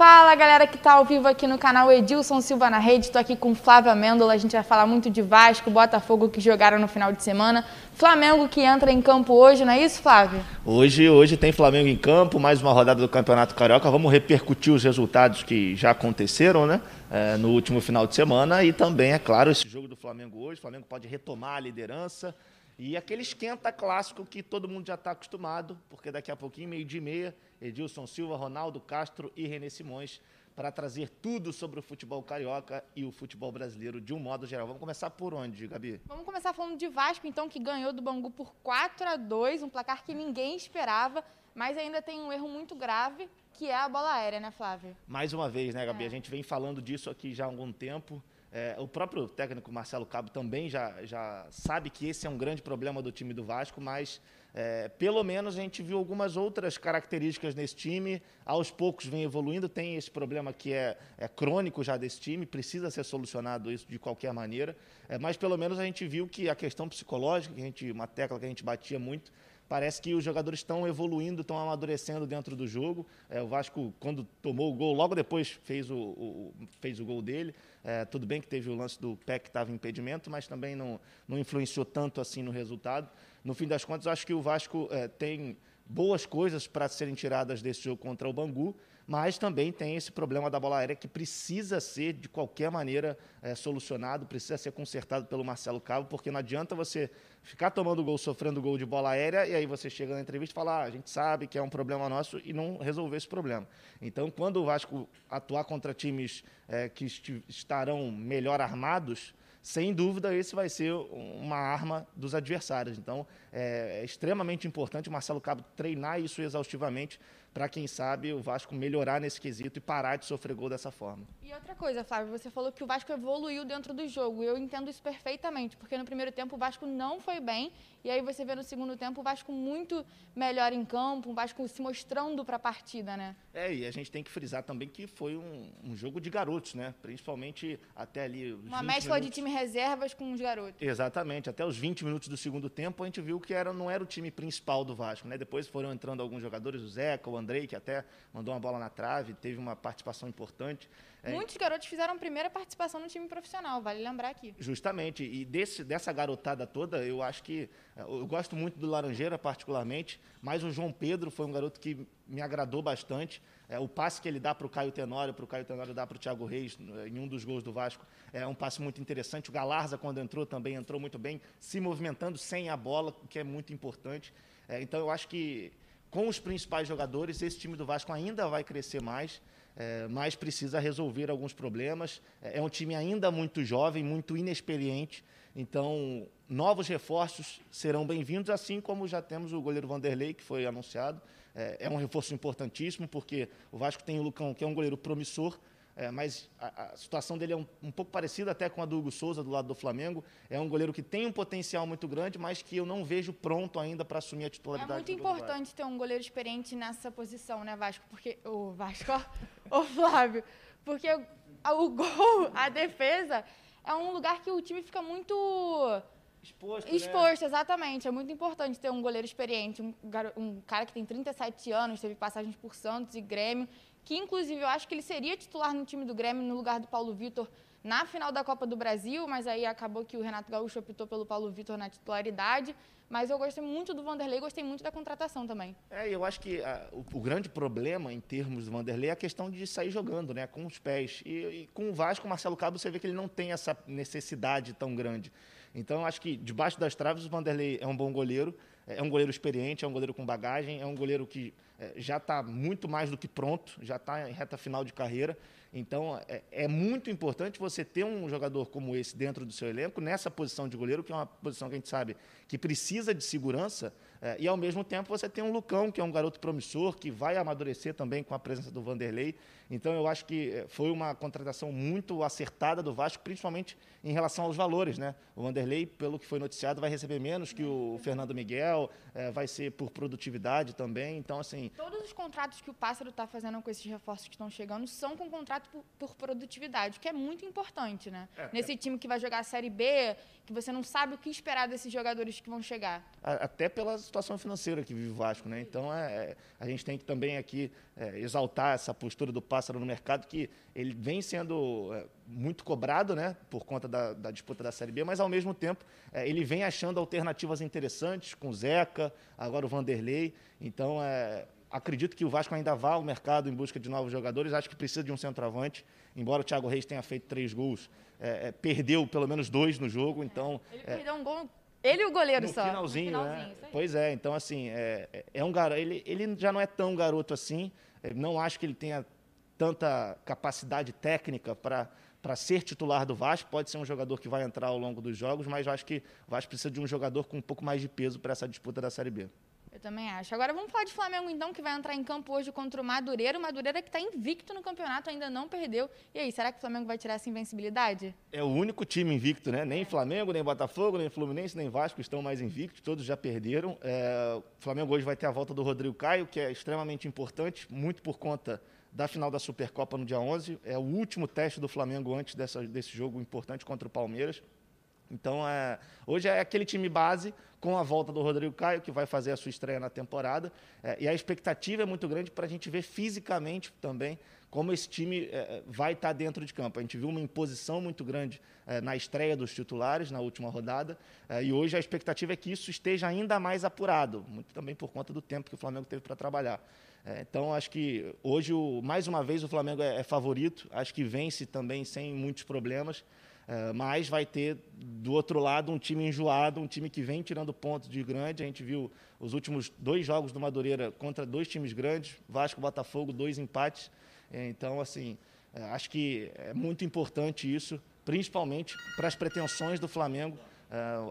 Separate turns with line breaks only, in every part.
Fala galera que tá ao vivo aqui no canal Edilson Silva na Rede, estou aqui com Flávia Mendola, a gente vai falar muito de Vasco, Botafogo que jogaram no final de semana, Flamengo que entra em campo hoje, não é isso Flávio?
Hoje, hoje tem Flamengo em campo, mais uma rodada do Campeonato Carioca, vamos repercutir os resultados que já aconteceram, né? É, no último final de semana. E também, é claro, esse jogo do Flamengo hoje, o Flamengo pode retomar a liderança, e aquele esquenta clássico que todo mundo já está acostumado, porque daqui a pouquinho, meio de meia, Edilson Silva, Ronaldo Castro e René Simões para trazer tudo sobre o futebol carioca e o futebol brasileiro de um modo geral. Vamos começar por onde, Gabi?
Vamos começar falando de Vasco, então, que ganhou do Bangu por 4 a 2 um placar que ninguém esperava, mas ainda tem um erro muito grave, que é a bola aérea, né, Flávio?
Mais uma vez, né, Gabi? É. A gente vem falando disso aqui já há algum tempo. É, o próprio técnico Marcelo Cabo também já, já sabe que esse é um grande problema do time do Vasco, mas é, pelo menos a gente viu algumas outras características nesse time. Aos poucos vem evoluindo. Tem esse problema que é, é crônico já desse time, precisa ser solucionado isso de qualquer maneira. É, mas pelo menos a gente viu que a questão psicológica, que a gente, uma tecla que a gente batia muito, parece que os jogadores estão evoluindo, estão amadurecendo dentro do jogo. É, o Vasco, quando tomou o gol, logo depois fez o, o fez o gol dele. É, tudo bem que teve o lance do pé que estava em impedimento, mas também não, não influenciou tanto assim no resultado. No fim das contas, acho que o Vasco é, tem boas coisas para serem tiradas desse jogo contra o Bangu, mas também tem esse problema da bola aérea que precisa ser, de qualquer maneira, é, solucionado, precisa ser consertado pelo Marcelo Cabo, porque não adianta você ficar tomando gol, sofrendo gol de bola aérea, e aí você chega na entrevista e fala, ah, a gente sabe que é um problema nosso, e não resolver esse problema. Então, quando o Vasco atuar contra times é, que estarão melhor armados, sem dúvida, esse vai ser uma arma dos adversários. Então, é, é extremamente importante o Marcelo Cabo treinar isso exaustivamente para, quem sabe, o Vasco melhorar nesse quesito e parar de sofrer gol dessa forma.
E outra coisa, Flávio, você falou que o Vasco evoluiu dentro do jogo. Eu entendo isso perfeitamente, porque no primeiro tempo o Vasco não foi bem, e aí você vê no segundo tempo o Vasco muito melhor em campo, o Vasco se mostrando para a partida, né?
É, e a gente tem que frisar também que foi um, um jogo de garotos, né? Principalmente até ali.
Uma mescla minutos. de time reservas com os garotos.
Exatamente. Até os 20 minutos do segundo tempo a gente viu que era, não era o time principal do Vasco, né? Depois foram entrando alguns jogadores, o Zeca, o Andrei, que até mandou uma bola na trave, teve uma participação importante.
É, Muitos garotos fizeram a primeira participação no time profissional, vale lembrar aqui.
Justamente, e desse, dessa garotada toda, eu acho que. É, eu gosto muito do Laranjeira, particularmente, mas o João Pedro foi um garoto que me agradou bastante. É, o passe que ele dá para o Caio Tenório, para o Caio Tenório dar para o Thiago Reis em um dos gols do Vasco, é um passe muito interessante. O Galarza, quando entrou, também entrou muito bem, se movimentando sem a bola, o que é muito importante. É, então, eu acho que com os principais jogadores, esse time do Vasco ainda vai crescer mais, é, mas precisa resolver alguns problemas. É, é um time ainda muito jovem, muito inexperiente, então novos reforços serão bem-vindos, assim como já temos o goleiro Vanderlei, que foi anunciado. É, é um reforço importantíssimo, porque o Vasco tem o Lucão, que é um goleiro promissor, é, mas a, a, situação dele é um, um, pouco parecida até com a do Hugo Souza, do lado do Flamengo. É um goleiro que tem um potencial muito grande, mas que eu não vejo pronto ainda para assumir a titularidade.
É muito importante ter um goleiro experiente nessa posição, né, Vasco? Porque o Vasco, o Flávio, porque o, gol, a defesa é um lugar que o time fica muito
Exposto,
Exposto, né? exatamente. É muito importante ter um goleiro experiente, um, um, cara que tem 37 anos, teve passagens por Santos e Grêmio, que inclusive eu acho que ele seria titular no time do Grêmio no lugar do Paulo Vitor na final da Copa do Brasil, mas aí acabou que o Renato Gaúcho optou pelo Paulo Vitor na titularidade. Mas eu gostei muito do Vanderlei, gostei muito da contratação também.
É, eu acho que a, o, o, grande problema em termos do Vanderlei é a questão de sair jogando, né, com os pés. E, e com o Vasco, o Marcelo Cabo, você vê que ele não tem essa necessidade tão grande. Então, eu acho que debaixo das traves o Vanderlei é um bom goleiro, é um goleiro experiente, é um goleiro com bagagem, é um goleiro que é, já está muito mais do que pronto, já está em reta final de carreira. Então, é, é, muito importante você ter um jogador como esse dentro do seu elenco, nessa posição de goleiro, que é uma posição que a gente sabe que precisa de segurança, é, e ao mesmo tempo você tem um Lucão, que é um garoto promissor, que vai amadurecer também com a presença do Vanderlei. Então, eu acho que é, foi uma contratação muito acertada do Vasco, principalmente em relação aos valores. Né? O Vanderlei, pelo que foi noticiado, vai receber menos que o Fernando Miguel, é, vai ser por produtividade também. Então, assim,
todos os contratos que o Pássaro está fazendo com esses reforços que estão chegando são com contrato por, por produtividade, que é muito importante, né? É, Nesse é. time que vai jogar a Série B, que você não sabe o que esperar desses jogadores que vão chegar.
Até pela situação financeira que vive o Vasco, né? Então, é, é, a gente tem que também aqui é, exaltar essa postura do Pássaro no mercado, que ele vem sendo é, muito cobrado, né? Por conta da, da, disputa da Série B, mas, ao mesmo tempo, é, ele vem achando alternativas interessantes com o Zeca, agora o Vanderlei. Então, é, acredito que o Vasco ainda vá ao mercado em busca de novos jogadores. Acho que precisa de um centroavante. Embora o Thiago Reis tenha feito três gols, é, é, perdeu pelo menos dois no jogo. Então,
ele é, perdeu um gol. Ele e o goleiro
no
só.
Finalzinho, no finalzinho, né? Pois é, então assim, é, é, é um garoto. Ele, ele já não é tão garoto assim. não acho que ele tenha tanta capacidade técnica para para ser titular do Vasco. Pode ser um jogador que vai entrar ao longo dos jogos, mas eu acho que o Vasco precisa de um jogador com um pouco mais de peso para essa disputa da Série B.
Eu também acho. Agora vamos falar de Flamengo, então, que vai entrar em campo hoje contra o Madureira. O Madureira que está invicto no campeonato, ainda não perdeu. E aí, será que o Flamengo vai tirar essa invencibilidade?
É o único time invicto, né? Nem. Flamengo, nem Botafogo, nem Fluminense, nem Vasco estão mais invictos. Todos já perderam. É... O Flamengo hoje vai ter a volta do Rodrigo Caio, que é extremamente importante, muito por conta da final da Supercopa no dia 11. É o último teste do Flamengo antes dessa, desse jogo importante contra o Palmeiras. Então, é, hoje é aquele time base com a volta do Rodrigo Caio, que vai fazer a sua estreia na temporada. É, e a expectativa é muito grande para a gente ver fisicamente também como esse time é, vai estar tá dentro de campo. A gente viu uma imposição muito grande é, na estreia dos titulares na última rodada. É, e hoje a expectativa é que isso esteja ainda mais apurado, muito também por conta do tempo que o Flamengo teve para trabalhar. É, então, acho que hoje, o, mais uma vez, o Flamengo é, é favorito. Acho que vence também sem muitos problemas. Uh, mas vai ter do outro lado um time enjoado, um time que vem tirando pontos de grande. A gente viu os últimos dois jogos do Madureira contra dois times grandes, Vasco, Botafogo, dois empates. É, então, assim, é, acho que é muito importante isso, principalmente para as pretensões do Flamengo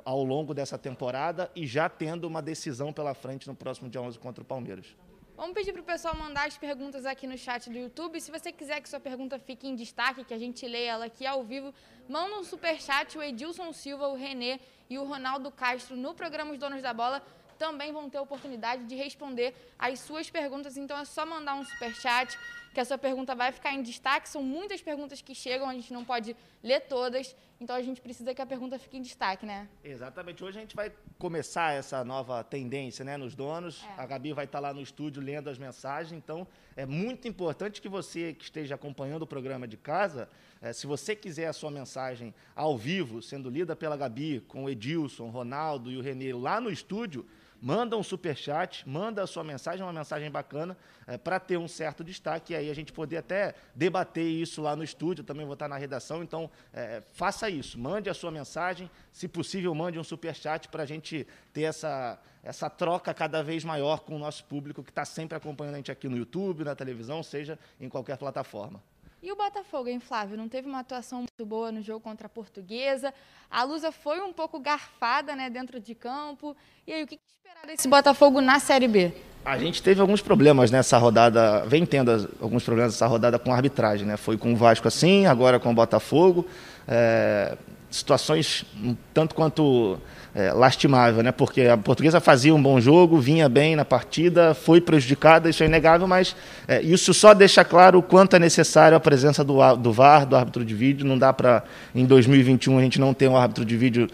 ao longo dessa temporada e já tendo uma decisão pela frente no próximo dia 11 contra o Palmeiras.
Vamos pedir para o pessoal mandar as perguntas aqui no chat do YouTube. Se você quiser que sua pergunta fique em destaque, que a gente leia ela aqui ao vivo, manda um super chat. O Edilson Silva, o Renê e o Ronaldo Castro no programa Os Donos da Bola também vão ter a oportunidade de responder as suas perguntas. Então é só mandar um super chat que a sua pergunta vai ficar em destaque. São muitas perguntas que chegam, a gente não pode ler todas, então a gente precisa que a pergunta fique em destaque, né?
Exatamente. Hoje a gente vai começar essa nova tendência, né, nos donos. É. A Gabi vai estar lá no estúdio lendo as mensagens, então é muito importante que você que esteja acompanhando o programa de casa, é, se você quiser a sua mensagem ao vivo, sendo lida pela Gabi, com o Edilson, Ronaldo e o Renê lá no estúdio, manda um super chat, manda a sua mensagem, uma mensagem bacana, é, para ter um certo destaque e aí a gente poder até debater isso lá no estúdio, também vou estar na redação, então é, faça isso, mande a sua mensagem, se possível mande um super chat para a gente ter essa, essa troca cada vez maior com o nosso público que está sempre acompanhando a gente aqui no YouTube, na televisão, seja em qualquer plataforma.
E o Botafogo, hein, Flávio? Não teve uma atuação muito boa no jogo contra a Portuguesa. A Lusa foi um pouco garfada né, dentro de campo. E aí, o que esperar desse Botafogo na Série B?
A gente teve alguns problemas nessa rodada, vem tendo alguns problemas nessa rodada com a arbitragem. Né? Foi com o Vasco assim, agora com o Botafogo. É, situações um tanto quanto é, lastimável, né? Porque a portuguesa fazia um bom jogo, vinha bem na partida, foi prejudicada, isso é inegável, mas é, isso só deixa claro o quanto é necessário a presença do, do VAR, do árbitro de vídeo. Não dá para, em 2021, a gente não ter um árbitro de vídeo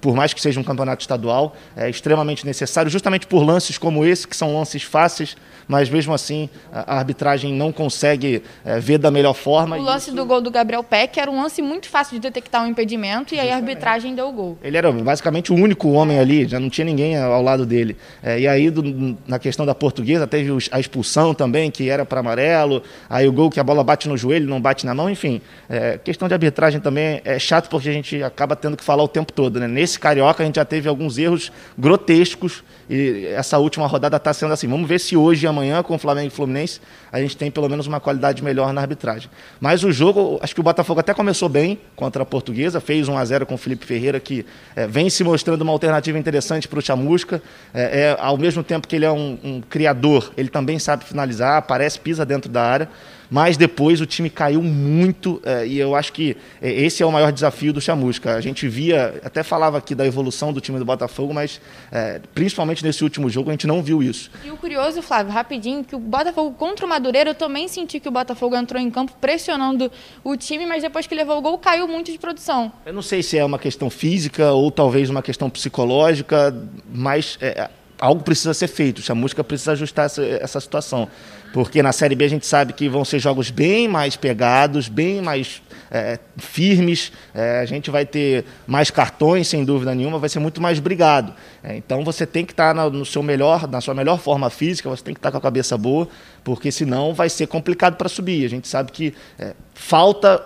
por mais que seja um campeonato estadual, é extremamente necessário, justamente por lances como esse, que são lances fáceis, mas mesmo assim a arbitragem não consegue é, ver da melhor forma.
O lance isso... do gol do Gabriel Peck era um lance muito fácil de detectar um impedimento e aí a arbitragem deu o gol.
Ele era basicamente o único homem ali, já não tinha ninguém ao lado dele. É, e aí, do, na questão da portuguesa, teve a expulsão também, que era para amarelo, aí o gol que a bola bate no joelho, não bate na mão, enfim. É, questão de arbitragem também é chato porque a gente acaba tendo que falar o tempo todo, né? Né? Nesse Carioca a gente já teve alguns erros grotescos e essa última rodada está sendo assim. Vamos ver se hoje e amanhã, com o Flamengo e Fluminense, a gente tem pelo menos uma qualidade melhor na arbitragem. Mas o jogo, acho que o Botafogo até começou bem contra a Portuguesa, fez 1 a 0 com o Felipe Ferreira, que é, vem se mostrando uma alternativa interessante para o Chamusca. É, é, ao mesmo tempo que ele é um, um criador, ele também sabe finalizar, aparece, pisa dentro da área. Mas depois o time caiu muito é, e eu acho que é, esse é o maior desafio do Chamusca. A gente via, até falava aqui da evolução do time do Botafogo, mas é, principalmente nesse último jogo a gente não viu isso.
E o curioso, Flávio, rapidinho, que o Botafogo contra o Madureira, eu também senti que o Botafogo entrou em campo pressionando o time, mas depois que levou o gol caiu muito de produção.
Eu não sei se é uma questão física ou talvez uma questão psicológica, mas é, algo precisa ser feito. O Chamusca precisa ajustar essa, essa situação porque na Série B a gente sabe que vão ser jogos bem mais pegados, bem mais é, firmes, é, a gente vai ter mais cartões, sem dúvida nenhuma, vai ser muito mais brigado. É, então você tem que estar no seu melhor, na sua melhor forma física, você tem que estar com a cabeça boa, porque senão vai ser complicado para subir. A gente sabe que é, falta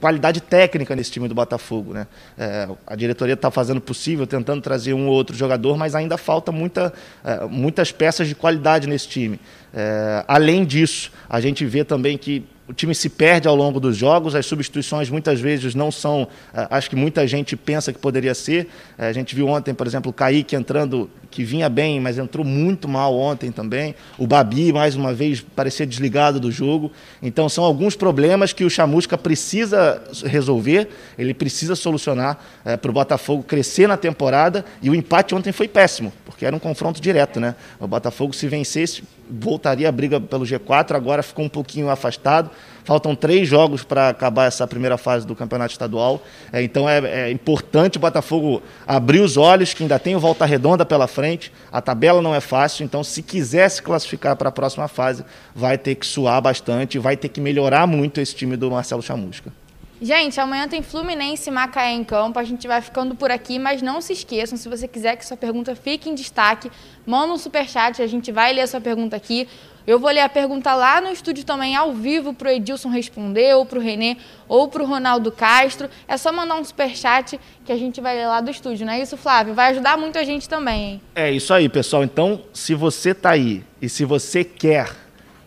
qualidade técnica nesse time do Botafogo. Né? É, a diretoria está fazendo o possível, tentando trazer um ou outro jogador, mas ainda falta muita, é, muitas peças de qualidade nesse time. É, além disso, a gente vê também que o time se perde ao longo dos jogos, as substituições muitas vezes não são, é, acho que muita gente pensa que poderia ser. É, a gente viu ontem, por exemplo, o Kaique entrando, que vinha bem, mas entrou muito mal ontem também. O Babi, mais uma vez, parecia desligado do jogo. Então, são alguns problemas que o Chamusca precisa resolver, ele precisa solucionar é, para o Botafogo crescer na temporada. E o empate ontem foi péssimo, porque era um confronto direto. Né? O Botafogo, se vencesse, voltaria a briga pelo G4, agora ficou um pouquinho afastado. Faltam três jogos para acabar essa primeira fase do campeonato estadual. É, então é, é, importante o Botafogo abrir os olhos, que ainda tem o Volta Redonda pela frente. A tabela não é fácil, então se quiser se classificar para a próxima fase, vai ter que suar bastante, vai ter que melhorar muito esse time do Marcelo Chamusca.
Gente, amanhã tem Fluminense e Macaé em campo. A gente vai ficando por aqui, mas não se esqueçam, se você quiser que sua pergunta fique em destaque, manda um superchat, a gente vai ler a sua pergunta aqui. Eu vou ler a pergunta lá no estúdio também, ao vivo, para o Edilson responder, ou para o Renê, ou para o Ronaldo Castro. É só mandar um superchat que a gente vai ler lá do estúdio, não é isso, Flávio? Vai ajudar muito a gente também, hein?
É isso aí, pessoal. Então, se você está aí e se você quer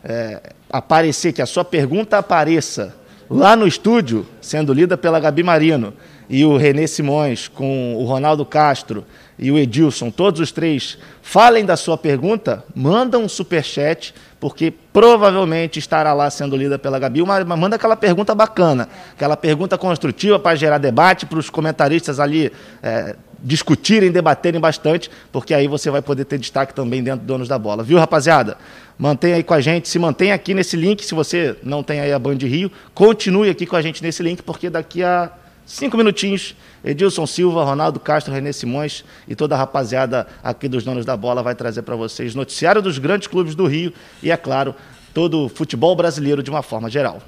é, aparecer, que a sua pergunta apareça lá no estúdio, sendo lida pela Gabi Marino e o Renê Simões, com o Ronaldo Castro e o Edilson, todos os três, falem da sua pergunta, manda um superchat, porque provavelmente estará lá sendo lida pela Gabi. Mas manda aquela pergunta bacana, aquela pergunta construtiva para gerar debate, para os comentaristas ali é, discutirem, debaterem bastante, porque aí você vai poder ter destaque também dentro do Donos da Bola. Viu, rapaziada? Mantenha aí com a gente, se mantenha aqui nesse link, se você não tem aí a Band Rio, continue aqui com a gente nesse link, porque daqui a cinco minutinhos, Edilson Silva, Ronaldo Castro, Renê Simões e toda a rapaziada aqui dos Donos da Bola vai trazer para vocês noticiário dos grandes clubes do Rio e, é claro, todo o futebol brasileiro de uma forma geral.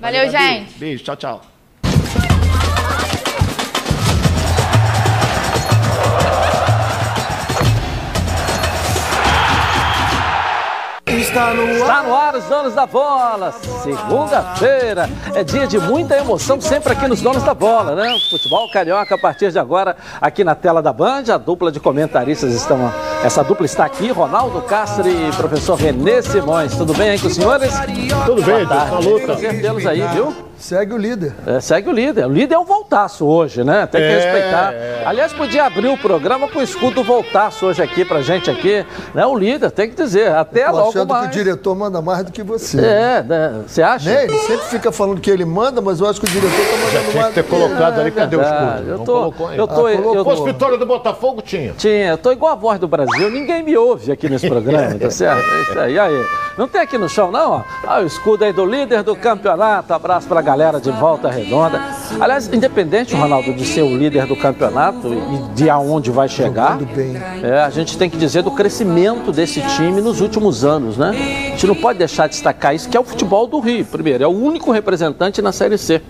Valeu, Valeu gente.
Beijo, tchau, tchau.
Está no ar. Está no ar os Donos da Bola. Segunda-feira é dia de muita emoção sempre aqui nos Donos da Bola, né? Futebol carioca a partir de agora aqui na tela da Band. A dupla de comentaristas estão. Essa dupla está aqui, Ronaldo Castro e professor Renê Simões. Tudo bem aí com os senhores?
Tudo bem, Boa
tarde. Prazer tê-los aí, viu?
Segue o líder.
É, segue o líder. O líder é o Voltaço hoje, né? Tem que é, respeitar. É. Aliás, podia abrir o programa com o escudo Voltaço hoje aqui pra gente aqui. Né? O líder, tem que dizer. Até Eu logo
achando mais. que o diretor manda mais do que você.
É, né? Você acha?
Né? Ele sempre fica falando que ele manda, mas eu acho que o diretor tá mandando Já tinha
mais. que ter colocado ali, cadê o escudo?
Eu tô, eu tô, ah, eu
tô, vitória do Botafogo tinha.
Tinha. Eu tô igual a voz do Brasil. Ninguém me ouve aqui nesse programa, tá certo? E aí? Não tem aqui no chão, não? Ó. Ah, o escudo aí do líder do campeonato. Abraço pra galera de volta Redonda. Aliás, independente, Ronaldo, de ser o líder do campeonato e de aonde vai chegar, é, a gente tem que dizer do crescimento desse time nos últimos anos, né? A gente não pode deixar de destacar isso, que é o futebol do Rio. Primeiro, é o único representante na Série C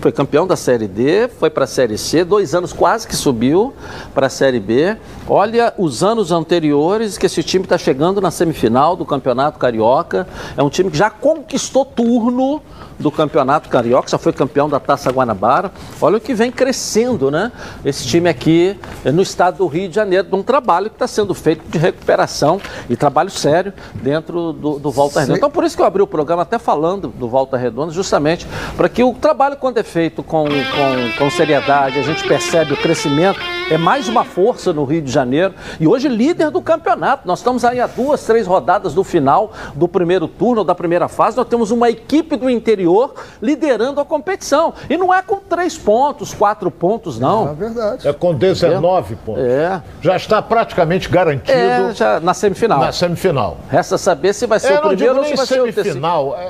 foi campeão da Série D, foi para a Série C, dois anos quase que subiu para a Série B. Olha os anos anteriores que esse time está chegando na semifinal do Campeonato Carioca. É um time que já conquistou turno do Campeonato Carioca, já foi campeão da Taça Guanabara. Olha o que vem crescendo, né? Esse time aqui no estado do Rio de Janeiro, de um trabalho que está sendo feito de recuperação e trabalho sério dentro do, do Volta Redonda. Então, por isso que eu abri o programa até falando do Volta Redonda, justamente para que o trabalho, quando é feito com, com, com seriedade, a gente percebe o crescimento é mais uma força no Rio de Janeiro e hoje líder do campeonato. Nós estamos aí a duas, três rodadas do final do primeiro turno, da primeira fase. Nós temos uma equipe do interior liderando a competição. E não é com três pontos, quatro pontos, não.
É verdade.
É com 19 pontos.
É.
Já está praticamente garantido
É, já na semifinal.
na semifinal.
Resta saber se vai ser
É,
o primeiro ou se vai ser o terceiro.
semifinal, é,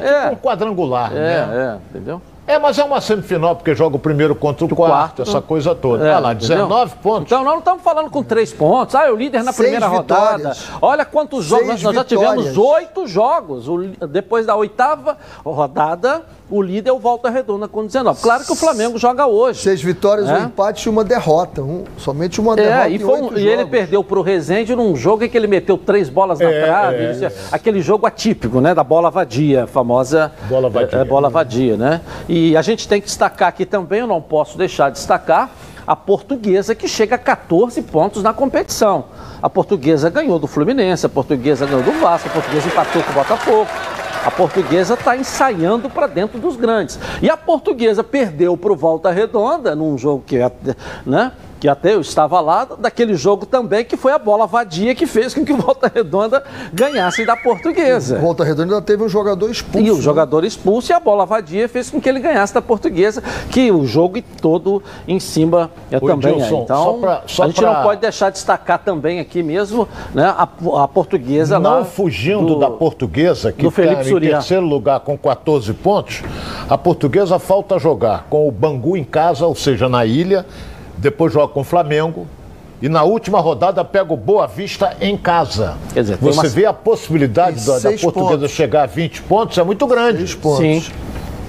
é
É.
tipo um quadrangular,
É,
né?
é, entendeu?
É, mas é uma semifinal, porque joga o primeiro contra o quarto,
quarto.
essa coisa toda.
É,
Olha lá,
entendeu?
19 pontos.
Então, nós não estamos falando com três pontos. Ah, é o líder na
Seis
primeira rodada.
vitórias.
Olha quantos jogos.
Seis
Nós já tivemos oito jogos. O depois da oitava rodada, o líder é o Volta Redonda com 19. Claro que o Flamengo joga hoje.
Seis vitórias,
É?
um empate e uma derrota. Um- somente uma derrota
É, e,
em
foi
oito
e ele perdeu para o Rezende num jogo em que ele meteu três bolas na
É,
trave.
é,
Isso é- Aquele jogo atípico, né? Da bola vadia, a famosa
Bola vadia.
é, é, bola vadia, né? E a gente tem que destacar aqui também, eu não posso deixar de destacar, a portuguesa que chega a 14 pontos na competição. A portuguesa ganhou do Fluminense, a portuguesa ganhou do Vasco, a portuguesa empatou com o Botafogo. A portuguesa está ensaiando para dentro dos grandes. E a portuguesa perdeu para o Volta Redonda, num jogo que, até- né, que até eu estava lá, daquele jogo também, que foi a bola vadia que fez com que o Volta Redonda ganhasse da portuguesa.
Volta Redonda ainda teve um jogador expulso.
E o
né?
jogador expulso e a bola vadia fez com que ele ganhasse da portuguesa, que o jogo todo em cima é
Ô,
também é.
Edilson,
Então,
só pra- só
a gente
pra-
não pode deixar de destacar também aqui mesmo né, a, a portuguesa lá.
Não fugindo
do-
da portuguesa, que está em terceiro lugar com 14 pontos, a portuguesa falta jogar com o Bangu em casa, ou seja, na ilha, depois joga com o Flamengo. E na última rodada pega o Boa Vista em casa.
Quer dizer,
Você
uma-
vê a possibilidade da, da portuguesa
pontos.
chegar a 20 pontos, é muito grande.
Seis pontos.
Sim.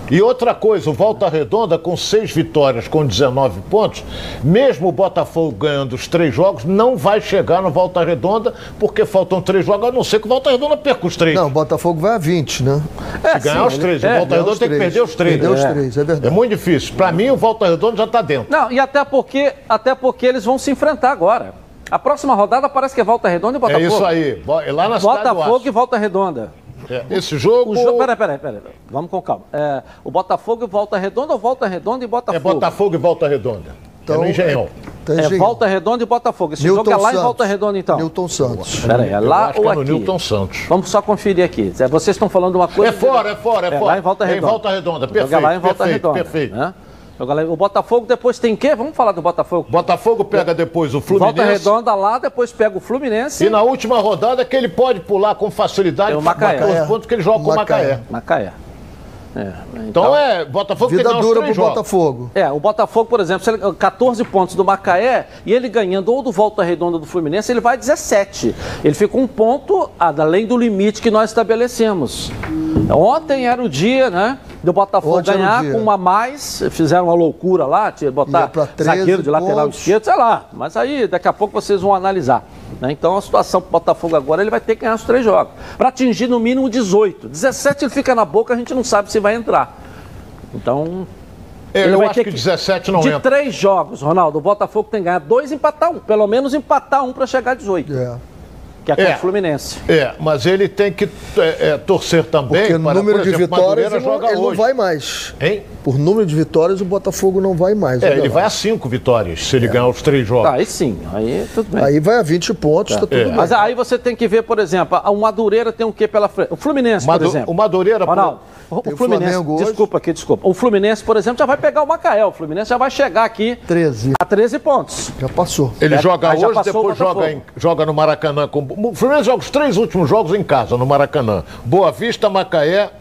E outra coisa, o Volta Redonda com seis vitórias, com 19 pontos, mesmo o Botafogo ganhando os três jogos, não vai chegar no Volta Redonda, porque faltam três jogos, a não ser que o Volta Redonda perca os três.
Não, o Botafogo vai a 20, né?
Se ganhar os três, o
é,
Volta
Ganhou
Redonda tem que perder os três.
Perdeu os
É.
três, é
É
verdade.
muito difícil. Para mim, o Volta Redonda já está dentro.
Não, e até porque, até porque eles vão se enfrentar agora. A próxima rodada parece que é Volta Redonda e
É
Botafogo.
isso aí. É Lá na
Botafogo e Volta Redonda.
É, Esse jogo,
O jogo. Peraí, peraí, peraí. Vamos com calma. É, o Botafogo e Volta Redonda ou Volta Redonda e
é
Botafogo?
Botafogo e Volta Redonda.
Então,
é no Engenhão.
Tá
É. Volta Redonda e Botafogo. Esse jogo é lá em Volta Redonda, então.
Newton Santos.
Peraí, é lá ou
é no
aqui?
Newton Santos.
Vamos só conferir aqui. É, Vocês estão falando uma coisa...
É fora, é fora, é fora.
lá em Volta
É em
Redonda.
Volta Redonda,
O jogo é
perfeito,
lá em Volta
perfeito,
Redonda.
perfeito.
né? O galera- O Botafogo depois tem o quê? Vamos falar do Botafogo.
Botafogo pega depois o Fluminense.
Volta Redonda lá, depois pega o Fluminense
E na última rodada que ele pode pular com facilidade
É o Macaé.
os pontos que ele joga com o
Macaé.
Macaé.
É,
Então é, Botafogo tem que
Vida
os
dura pro
jogos.
Botafogo.
É, o Botafogo, por exemplo, se ele- 14 pontos do Macaé e ele ganhando ou do Volta Redonda do Fluminense, ele vai a 17. Ele fica um ponto além do limite que nós estabelecemos. Ontem era o dia, né? Do Botafogo
Ontem o
ganhar com uma a mais, fizeram uma loucura lá, botar
Ia pra 13
zagueiro de lateral
pontos.
esquerdo, sei lá. Mas aí daqui a pouco vocês vão analisar. né? Então a situação pro Botafogo agora, ele vai ter que ganhar os três jogos. Para atingir no mínimo 18. 17 ele fica na boca, a gente não sabe se vai entrar. Então,
É,
Ele
eu
vai
acho
ter
que
que-
17 não
de
entra.
três jogos, Ronaldo, o Botafogo tem que ganhar dois e empatar um. Pelo menos empatar um para chegar a 18.
É.
Que é contra
É.
o Fluminense.
É, mas ele tem que é, é, torcer também
Porque
para,
número
por
de
exemplo,
vitórias ele, não,
joga
ele não vai mais.
Hein?
Por número de vitórias, o Botafogo não vai mais.
É,
olha
ele
lá.
vai a cinco vitórias se ele ganhar os três jogos.
Tá, aí sim, aí tudo bem.
Aí vai a 20 pontos, tá, tudo
É.
bem.
Mas aí você tem que ver, por exemplo, o Madureira tem o que pela frente? O Fluminense,
Madu-
por exemplo.
o Madureira, por-
Ronaldo, o, o Fluminense,
Flamengo hoje.
desculpa aqui, desculpa. O Fluminense, por exemplo, já vai pegar o Macaé. O Fluminense já vai chegar aqui
13.
a 13 pontos.
Já passou.
Ele
É,
joga hoje, depois joga, em- joga no Maracanã. Com... O Fluminense joga os três últimos jogos em casa, no Maracanã. Boa Vista, Macaé.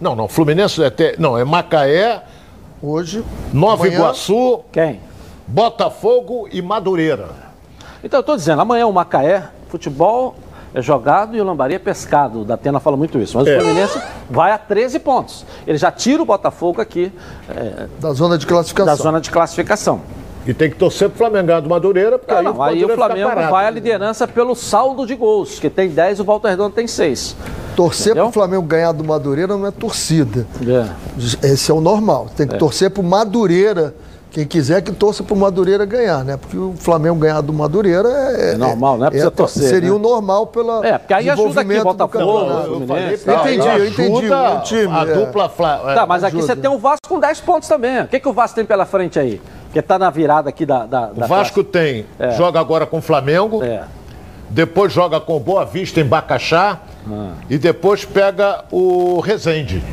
Não, não, Fluminense é até. Não, é Macaé,
Hoje.
Nova
amanhã,
Iguaçu,
Quem?
Botafogo e Madureira.
Então, eu estou dizendo, amanhã o Macaé, futebol é jogado e o Lambari é pescado. O Datena fala muito isso. Mas
É.
o Fluminense vai a 13 pontos. Ele já tira o Botafogo aqui é,
Da zona de classificação.
da zona de classificação.
E tem que torcer pro Flamengo ganhar do Madureira, porque
Não,
aí,
não,
o
aí o Flamengo
parado.
vai à liderança pelo saldo de gols, que tem 10 e o Volta Redonda tem 6.
Torcer
Entendeu?
pro Flamengo ganhar do Madureira não é torcida.
É.
Esse é o normal. Tem que torcer pro Madureira. Quem quiser que torça pro Madureira ganhar, né? Porque o Flamengo ganhar do Madureira é.
É normal, não é pra você torcer,
Seria
né?
o normal pela.
É, porque aí ajuda aqui
do
Botafogo,
campeonato.
Eu falei, pra-
Entendi, eu entendi, o time,
A
é.
dupla. Fla- é,
Tá, mas aqui
ajuda.
você tem o Vasco com 10 pontos também. O que, que o Vasco tem pela frente aí? Porque tá na virada aqui da. da, da
O Vasco tem, joga agora com o Flamengo,
É.
depois joga com o Boa Vista em Bacaxá
Ah.
e depois pega o Resende,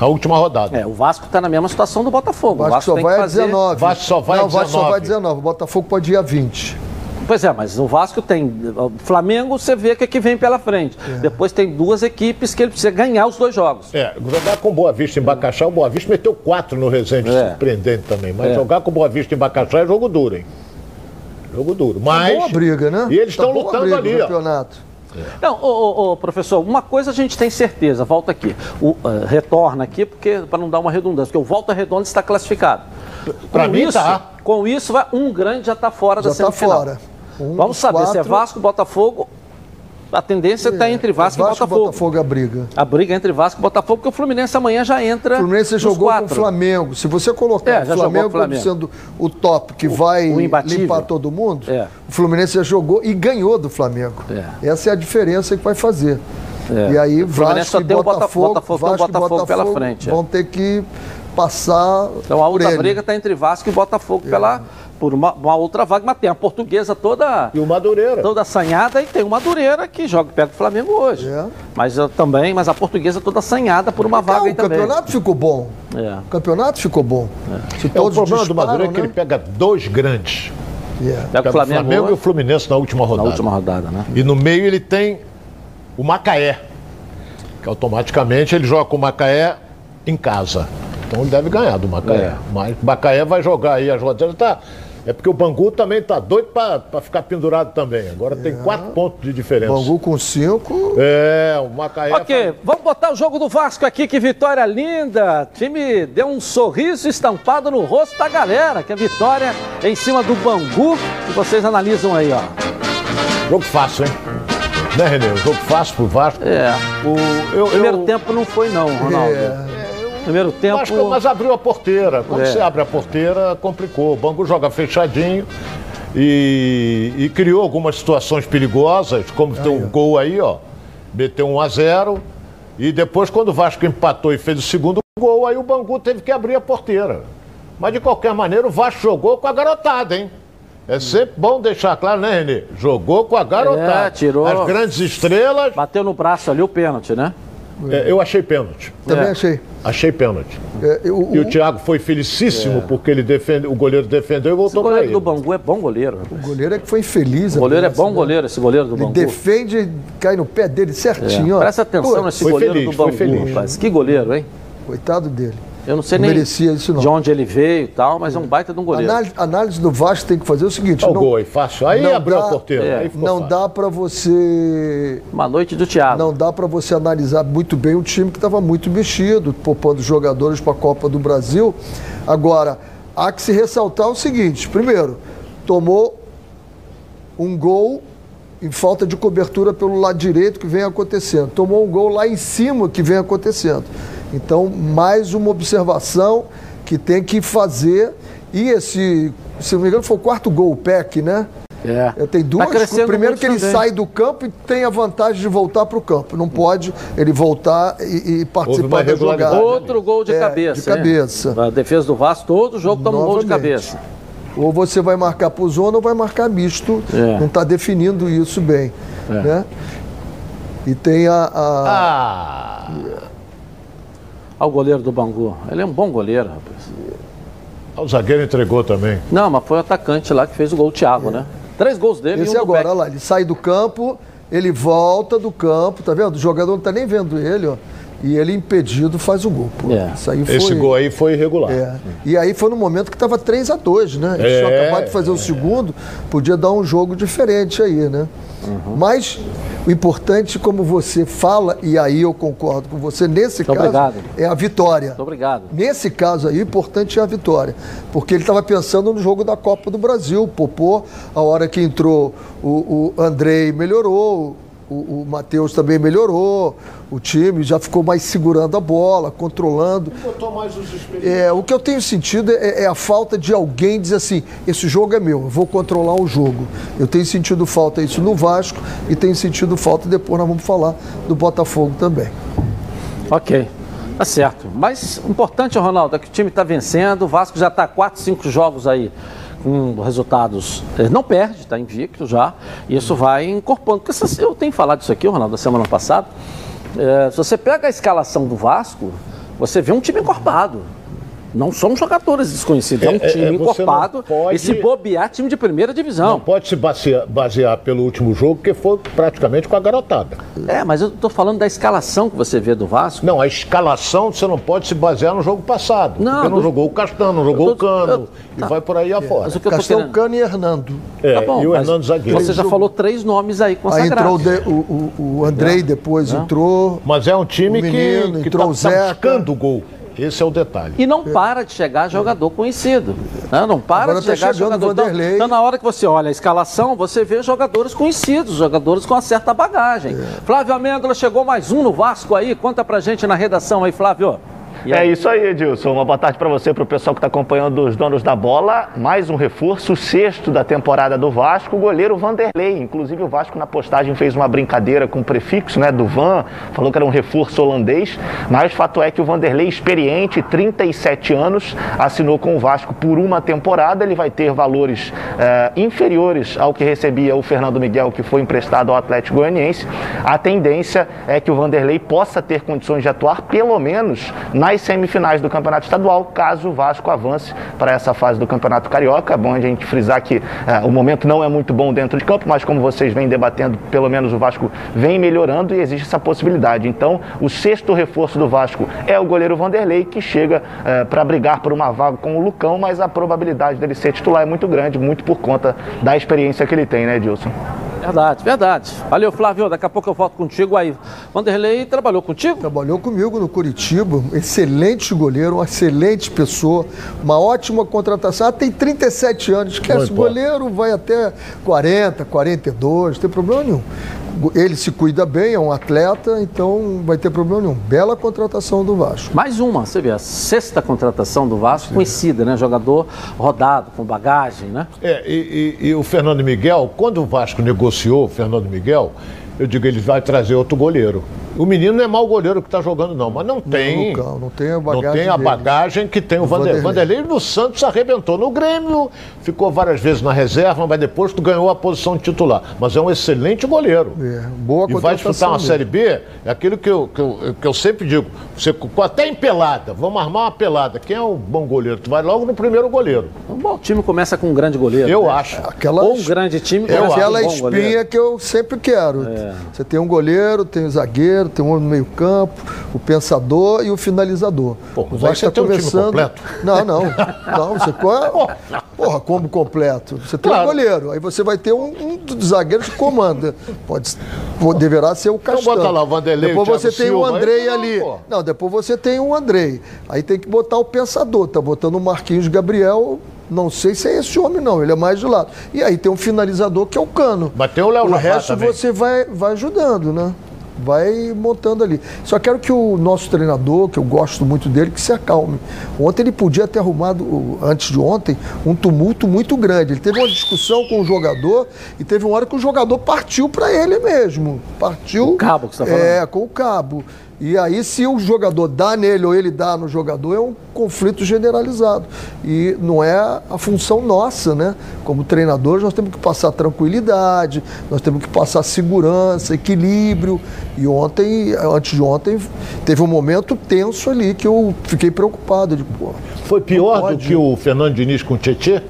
a última rodada.
É, o Vasco está na mesma situação do Botafogo.
O Vasco só
tem
vai
que
a
fazer...
19.
Vasco só vai
não,
a
o Vasco só vai a
19.
19. O Botafogo pode ir a 20.
Pois é, mas o Vasco tem. O Flamengo, você vê que é que vem pela frente. Depois tem duas equipes que ele precisa ganhar os dois jogos.
É, jogar com Boa Vista em Bacaxá, o Boa Vista meteu quatro no Resende,
É.
surpreendente também. Mas
É.
jogar com Boa Vista em Bacaxá é jogo duro, hein? Jogo duro. Mas.
Boa briga, né?
E eles
Tá
estão
boa
lutando ali, ó.
campeonato.
Não, ô, ô, ô, professor, uma coisa a gente tem certeza, volta aqui. O, eh, retorna aqui, porque para não dar uma redundância, porque o Volta Redonda está classificado.
Pra
Com
mim
isso,
tá.
Com isso, vai- um grande já está fora da
Já tá
semifinal.
fora. Um
Vamos saber se é
quatro-
Vasco, Botafogo. A tendência está entre Vasco, e
Vasco
Botafogo.
Botafogo a briga.
A briga é entre Vasco e Botafogo, porque o Fluminense amanhã já entra.
O Fluminense jogou
quatro.
com o Flamengo. Se você colocar
É,
o Flamengo
o Flamengo.
sendo o top que vai
o
limpar todo mundo,
É.
o Fluminense já jogou e ganhou do Flamengo.
É.
Essa é a diferença que vai fazer.
É.
E aí
O
Vasco e
o
Botafogo,
Botafogo, o
Vasco e
Botafogo pela
Botafogo
frente, é.
vão ter que passar
Então a outra briga está entre Vasco e Botafogo pela, por uma, uma outra vaga, mas tem a portuguesa toda,
E o Madureira.
toda assanhada e tem o Madureira que joga perto do Flamengo hoje.
É.
Mas eu também, mas a portuguesa toda assanhada por uma vaga
Não,
aí
o
também.
campeonato ficou bom.
É.
O campeonato ficou bom. Se
É, o problema do Madureira é que
né?
ele pega dois grandes.
Yeah.
Pega o Flamengo,
e o Fluminense na última
na
rodada.
última rodada, né?
E no meio ele tem o Macaé, que automaticamente ele joga com o Macaé em casa. Então ele deve ganhar do Macaé.
É.
Mas o Macaé vai jogar aí as rodadas. Tá, é porque o Bangu também tá doido para ficar pendurado também. Agora tem quatro pontos de diferença.
Bangu com cinco.
É, o Macaé.
Ok, vamos botar o jogo do Vasco aqui, que vitória linda. O time deu um sorriso estampado no rosto da galera, que é vitória em cima do Bangu. E vocês analisam aí, ó.
Jogo fácil, hein? Né, Renê? Jogo fácil pro Vasco.
É,
O, eu,
primeiro
eu,
tempo não foi não, Ronaldo.
É,
Primeiro tempo...
Vasco, mas abriu a porteira. Quando
É.
você abre a porteira, complicou. O Bangu joga fechadinho e, e criou algumas situações perigosas, como tem um gol aí, ó. Meteu 1 a 0 e depois, quando o Vasco empatou e fez o segundo gol, aí o Bangu teve que abrir a porteira. Mas de qualquer maneira, o Vasco jogou com a garotada, hein? É sempre bom deixar claro, né, Renê? Jogou com a garotada.
É, tirou.
As grandes estrelas.
Bateu no braço ali o pênalti, né?
É, eu achei pênalti.
também
É.
achei.
Achei pênalti.
É, o-
E
o-
o Thiago foi felicíssimo porque ele defende, o goleiro defendeu e voltou para
goleiro
ele.
do Bangu é bom goleiro. rapaz.
O goleiro é que foi infeliz.
O goleiro é bom
né?
goleiro, esse goleiro do
Ele
Bangu.
defende, cai no pé dele certinho.
É.
ó.
Presta atenção
Pô,
nesse
foi
goleiro
feliz,
do
foi
Bangu,
feliz.
rapaz. Que goleiro, hein?
Coitado dele.
Eu não sei
Não
nem
merecia isso, não.
de onde ele veio e tal, mas é um baita de um goleiro.
Análise, análise do Vasco tem que fazer o seguinte:
Olha o
não,
gol aí, fácil. Aí abriu
dá-
a porteira.
é,
não
fácil.
dá para você
Uma noite do Thiago.
não dá para você analisar muito bem um time que estava muito mexido, poupando jogadores para a Copa do Brasil. Agora, há que se ressaltar o seguinte: primeiro, tomou um gol em falta de cobertura pelo lado direito que vem acontecendo. Tomou um gol lá em cima que vem acontecendo. Então, mais uma observação que tem que fazer. E esse, se não me engano, foi o quarto gol, o PEC, né?
É.
É, Tem duas
Tá
Primeiro que ele
também.
sai do campo e tem a vantagem de voltar para o campo. Não pode ele voltar e, e participar da jogada.
Outro gol de
É,
cabeça.
de cabeça.
hein? A defesa do Vasco, todo jogo toma um gol de
Novamente.
cabeça.
Ou você vai marcar por zona ou vai marcar misto.
É.
Não está definindo isso bem. Né? E tem a. a-
Ah,
Olha o goleiro do Bangu. Ele é um bom goleiro, rapaz.
o zagueiro entregou também.
Não, mas foi o atacante lá que fez o gol, o Thiago, né? Três gols dele
esse
e um do
agora, olha lá, ele sai do campo, ele volta do campo, tá vendo? O jogador não está nem vendo ele, ó. E ele impedido faz o gol. Pô.
É.
Isso aí foi.
Esse gol aí foi irregular.
É. E aí foi no momento que estava 3 a 2 né? Eles
É,
tinham acabado de fazer o segundo, podia dar um jogo diferente aí, né?
Uhum.
Mas o importante, como você fala, e aí eu concordo com você, nesse
Muito
caso,
obrigado.
é a vitória.
Muito obrigado.
Nesse caso aí, o importante é a vitória. Porque ele estava pensando no jogo da Copa do Brasil. O Popô, a hora que entrou o, o Andrei melhorou, o, o Matheus também melhorou, o time já ficou mais segurando a bola, controlando.
Botou mais os.
É, o que eu tenho sentido é, é a falta de alguém dizer assim: esse jogo é meu, eu vou controlar o jogo. Eu tenho sentido falta isso no Vasco e tenho sentido falta, depois nós vamos falar do Botafogo também.
Ok. Tá certo. Mas o importante, Ronaldo, é que o time está vencendo. O Vasco já está 4, 5 jogos aí com resultados. Ele não perde, está invicto já. E isso vai incorporando. Porque eu tenho falado isso aqui, Ronaldo, da semana passada. É, se você pega a escalação do Vasco, você vê um time encorpado. Não são jogadores desconhecidos, é, um é, time é, encorpado pode, e se bobear time de primeira divisão.
Não pode se basear, basear, pelo último jogo, que foi praticamente com a garotada.
É, mas eu estou falando da escalação que você vê do Vasco.
Não, a escalação você não pode se basear no jogo passado. Não, porque não jogou o Castano, não jogou tô, o Cano eu, e tá. vai por aí afora. Mas
o que eu Castano, querendo... Cano e Hernando.
É, tá bom, e o Hernando zagueiro.
Você já falou três nomes aí consagrados.
Aí entrou de, o, o, o Andrei depois entrou.
Mas é um time menino, que, que entrou tá, tá buscando o gol. Esse é o detalhe.
E não para de chegar jogador conhecido. Né? Não para Agora de tá chegar jogador. Então, então, na hora que você olha a escalação, você vê jogadores conhecidos, jogadores com uma certa bagagem. É. Flávio Amêndola chegou mais um no Vasco aí. Conta pra gente na redação aí, Flávio.
É isso aí, Edilson. Uma boa tarde para você, para o pessoal que está acompanhando os donos da bola. Mais um reforço, o sexto da temporada do Vasco, o goleiro Vanderlei. Inclusive, o Vasco na postagem fez uma brincadeira com o prefixo né, do Van, falou que era um reforço holandês. Mas fato é que o Vanderlei, experiente, 37 anos, assinou com o Vasco por uma temporada. Ele vai ter valores eh, inferiores ao que recebia o Fernando Miguel, que foi emprestado ao Atlético Goianiense. A tendência é que o Vanderlei possa ter condições de atuar, pelo menos, na nas semifinais do Campeonato Estadual, caso o Vasco avance para essa fase do Campeonato Carioca. É bom a gente frisar que é, o momento não é muito bom dentro de campo, mas como vocês vêm debatendo, pelo menos o Vasco vem melhorando e existe essa possibilidade. Então, o sexto reforço do Vasco é o goleiro Vanderlei, que chega é, para brigar por uma vaga com o Lucão, mas a probabilidade dele ser titular é muito grande, muito por conta da experiência que ele tem, né, Edilson?
Verdade, verdade. Valeu, Flávio. Daqui a pouco eu volto contigo aí. Vanderlei trabalhou contigo?
Trabalhou comigo no Curitiba. Excelente goleiro, uma excelente pessoa, uma ótima contratação. Ah, tem 37 anos, esquece, goleiro vai até 40, 42, não tem problema nenhum ele se cuida bem, é um atleta, então não vai ter problema nenhum. Bela contratação do Vasco.
Mais uma, você vê, a sexta contratação do Vasco, Sim. conhecida, né? Jogador rodado, com bagagem, né?
É, e, e, e o Fernando Miguel, quando o Vasco negociou o Fernando Miguel, eu digo, ele vai trazer outro goleiro. O menino não é mau goleiro que está jogando, não, mas não tem.
Não, não tem a bagagem.
Não tem a bagagem que tem o, o Vanderlei. Vanderlei no Santos arrebentou. No Grêmio, ficou várias vezes na reserva, mas depois tu ganhou a posição de titular. Mas é um excelente goleiro.
É, boa
E vai disputar uma mesmo. Série B, é aquilo que eu, que eu, que eu sempre digo. Você, até em pelada, vamos armar uma pelada. Quem é o bom goleiro? Tu vai logo no primeiro goleiro.
Um bom time começa com um grande goleiro.
Eu né? acho.
Aquela, Ou um grande time
é aquela espinha goleiro. que eu sempre quero. É. Você tem um goleiro, tem um zagueiro, tem um homem no meio campo, o pensador e o finalizador.
Pô, o Vasco está conversando.
Não, não. Não, você porra, como completo. Você tem claro. um goleiro, aí você vai ter um, um dos zagueiros que comanda. Pode, deverá ser o Castanho. Então
bota lá o Vanderlei,
Depois
o
você tem
o
Andrei ali. Não, não, depois você tem o Andrei. Aí tem que botar o pensador. Tá botando o Marquinhos Gabriel não sei se é esse homem, não. Ele é mais de lado. E aí tem um finalizador que é o cano.
Bateu o Léo
O resto também. você vai, vai ajudando, né? Vai montando ali. Só quero que o nosso treinador, que eu gosto muito dele, que se acalme. Ontem ele podia ter arrumado, antes de ontem, um tumulto muito grande. Ele teve uma discussão com o jogador e teve uma hora que o jogador partiu para ele mesmo. Partiu.
O cabo que você está falando?
É, com o cabo. E aí, se o jogador dá nele ou ele dá no jogador, é um conflito generalizado. E não é a função nossa, né? Como treinadores, nós temos que passar tranquilidade, nós temos que passar segurança, equilíbrio. E ontem, antes de ontem, teve um momento tenso ali que eu fiquei preocupado. De, pô,
Foi pior do que o Fernando Diniz com o Tietê?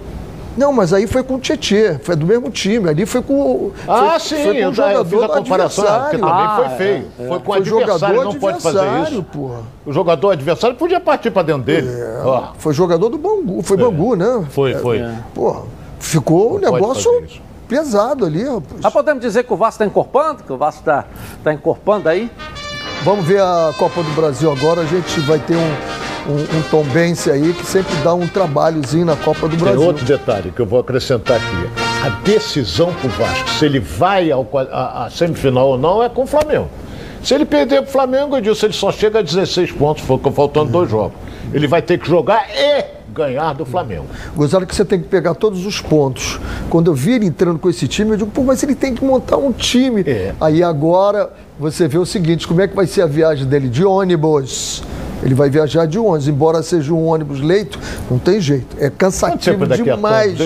Não, mas aí foi com o Tietê, foi do mesmo time. Ali foi com.
Ah,
foi,
sim, foi com o jogador eu fiz a comparação, porque também ah, foi feio. É, foi com o adversário, não pode fazer isso. Porra. O jogador adversário podia partir para dentro dele. É,
oh. Foi jogador do Bangu, foi é. Bangu, né?
Foi, foi.
É. Porra, ficou um negócio pesado ali, rapaz.
Mas podemos dizer que o Vasco está encorpando? Que o Vasco está tá encorpando aí?
Vamos ver a Copa do Brasil agora. A gente vai ter um um, um Tom Bense aí que sempre dá um trabalhozinho na Copa do Brasil.
Tem outro detalhe que eu vou acrescentar aqui. A decisão para o Vasco, se ele vai ao, a, a, semifinal ou não, é com o Flamengo. Se ele perder para o Flamengo, eu disse, ele só chega a 16 pontos, faltando dois jogos. Ele vai ter que jogar e ganhar do Flamengo.
Gozado que você tem que pegar todos os pontos. Quando eu vi ele entrando com esse time, eu digo, pô, mas ele tem que montar um time. É. Aí agora você vê o seguinte, como é que vai ser a viagem dele de ônibus? Ele vai viajar de ônibus, embora seja um ônibus leito, não tem jeito. É cansativo demais.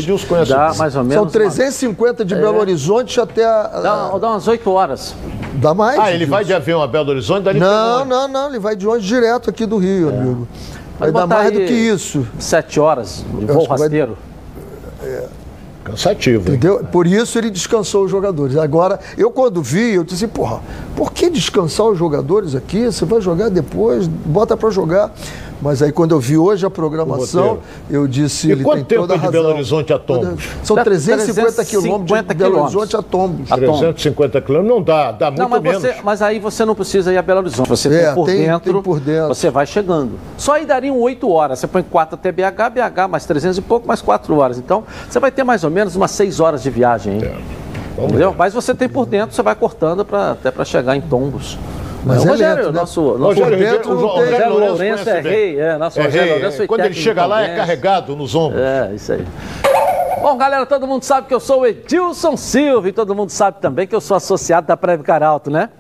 Dá mais ou menos.
São 350 de é. Belo Horizonte até a.
Dá, dá umas 8 horas.
Dá mais.
Ah, ele vai de avião a Belo Horizonte? Dali
não, não, não. Ele vai de ônibus direto aqui do Rio, é. amigo. Vai dar mais do que isso.
Sete horas de voo rasteiro.
Vai... Cansativo.
Entendeu? Hein? Por isso ele descansou os jogadores. Agora, eu quando vi, eu disse, porra, por que descansar os jogadores aqui? Você vai jogar depois, bota para jogar. Mas aí quando eu vi hoje a programação, eu disse.
E ele quanto tem tempo é de Belo Horizonte a Tombos?
São 350 quilômetros de Belo Horizonte a Tombos.
350 quilômetros não dá, dá muito não,
mas
menos.
Você, mas aí você não precisa ir a Belo Horizonte. Você é, tem, por tem, dentro, tem por dentro. Você vai chegando. Só aí dariam 8 horas. Você põe 4 até BH, BH mais 300 e pouco, mais 4 horas. Então, você vai ter mais ou menos umas 6 horas de viagem. Hein? É. Entendeu? Mas você tem por dentro, você vai cortando pra, até para chegar em Tombos.
Mas o é Rogério, lento, né?
nosso, nosso
Rogério, dentro, o,
Rogério, Rogério Lourenço é rei, é, nosso
é Rogério rei, Lourenço é. Quando ele chega lá é carregado nos ombros.
É, isso aí. Bom, galera, todo mundo sabe que eu sou o Edilson Silva e todo mundo sabe também que eu sou associado da Preve Caralto, né?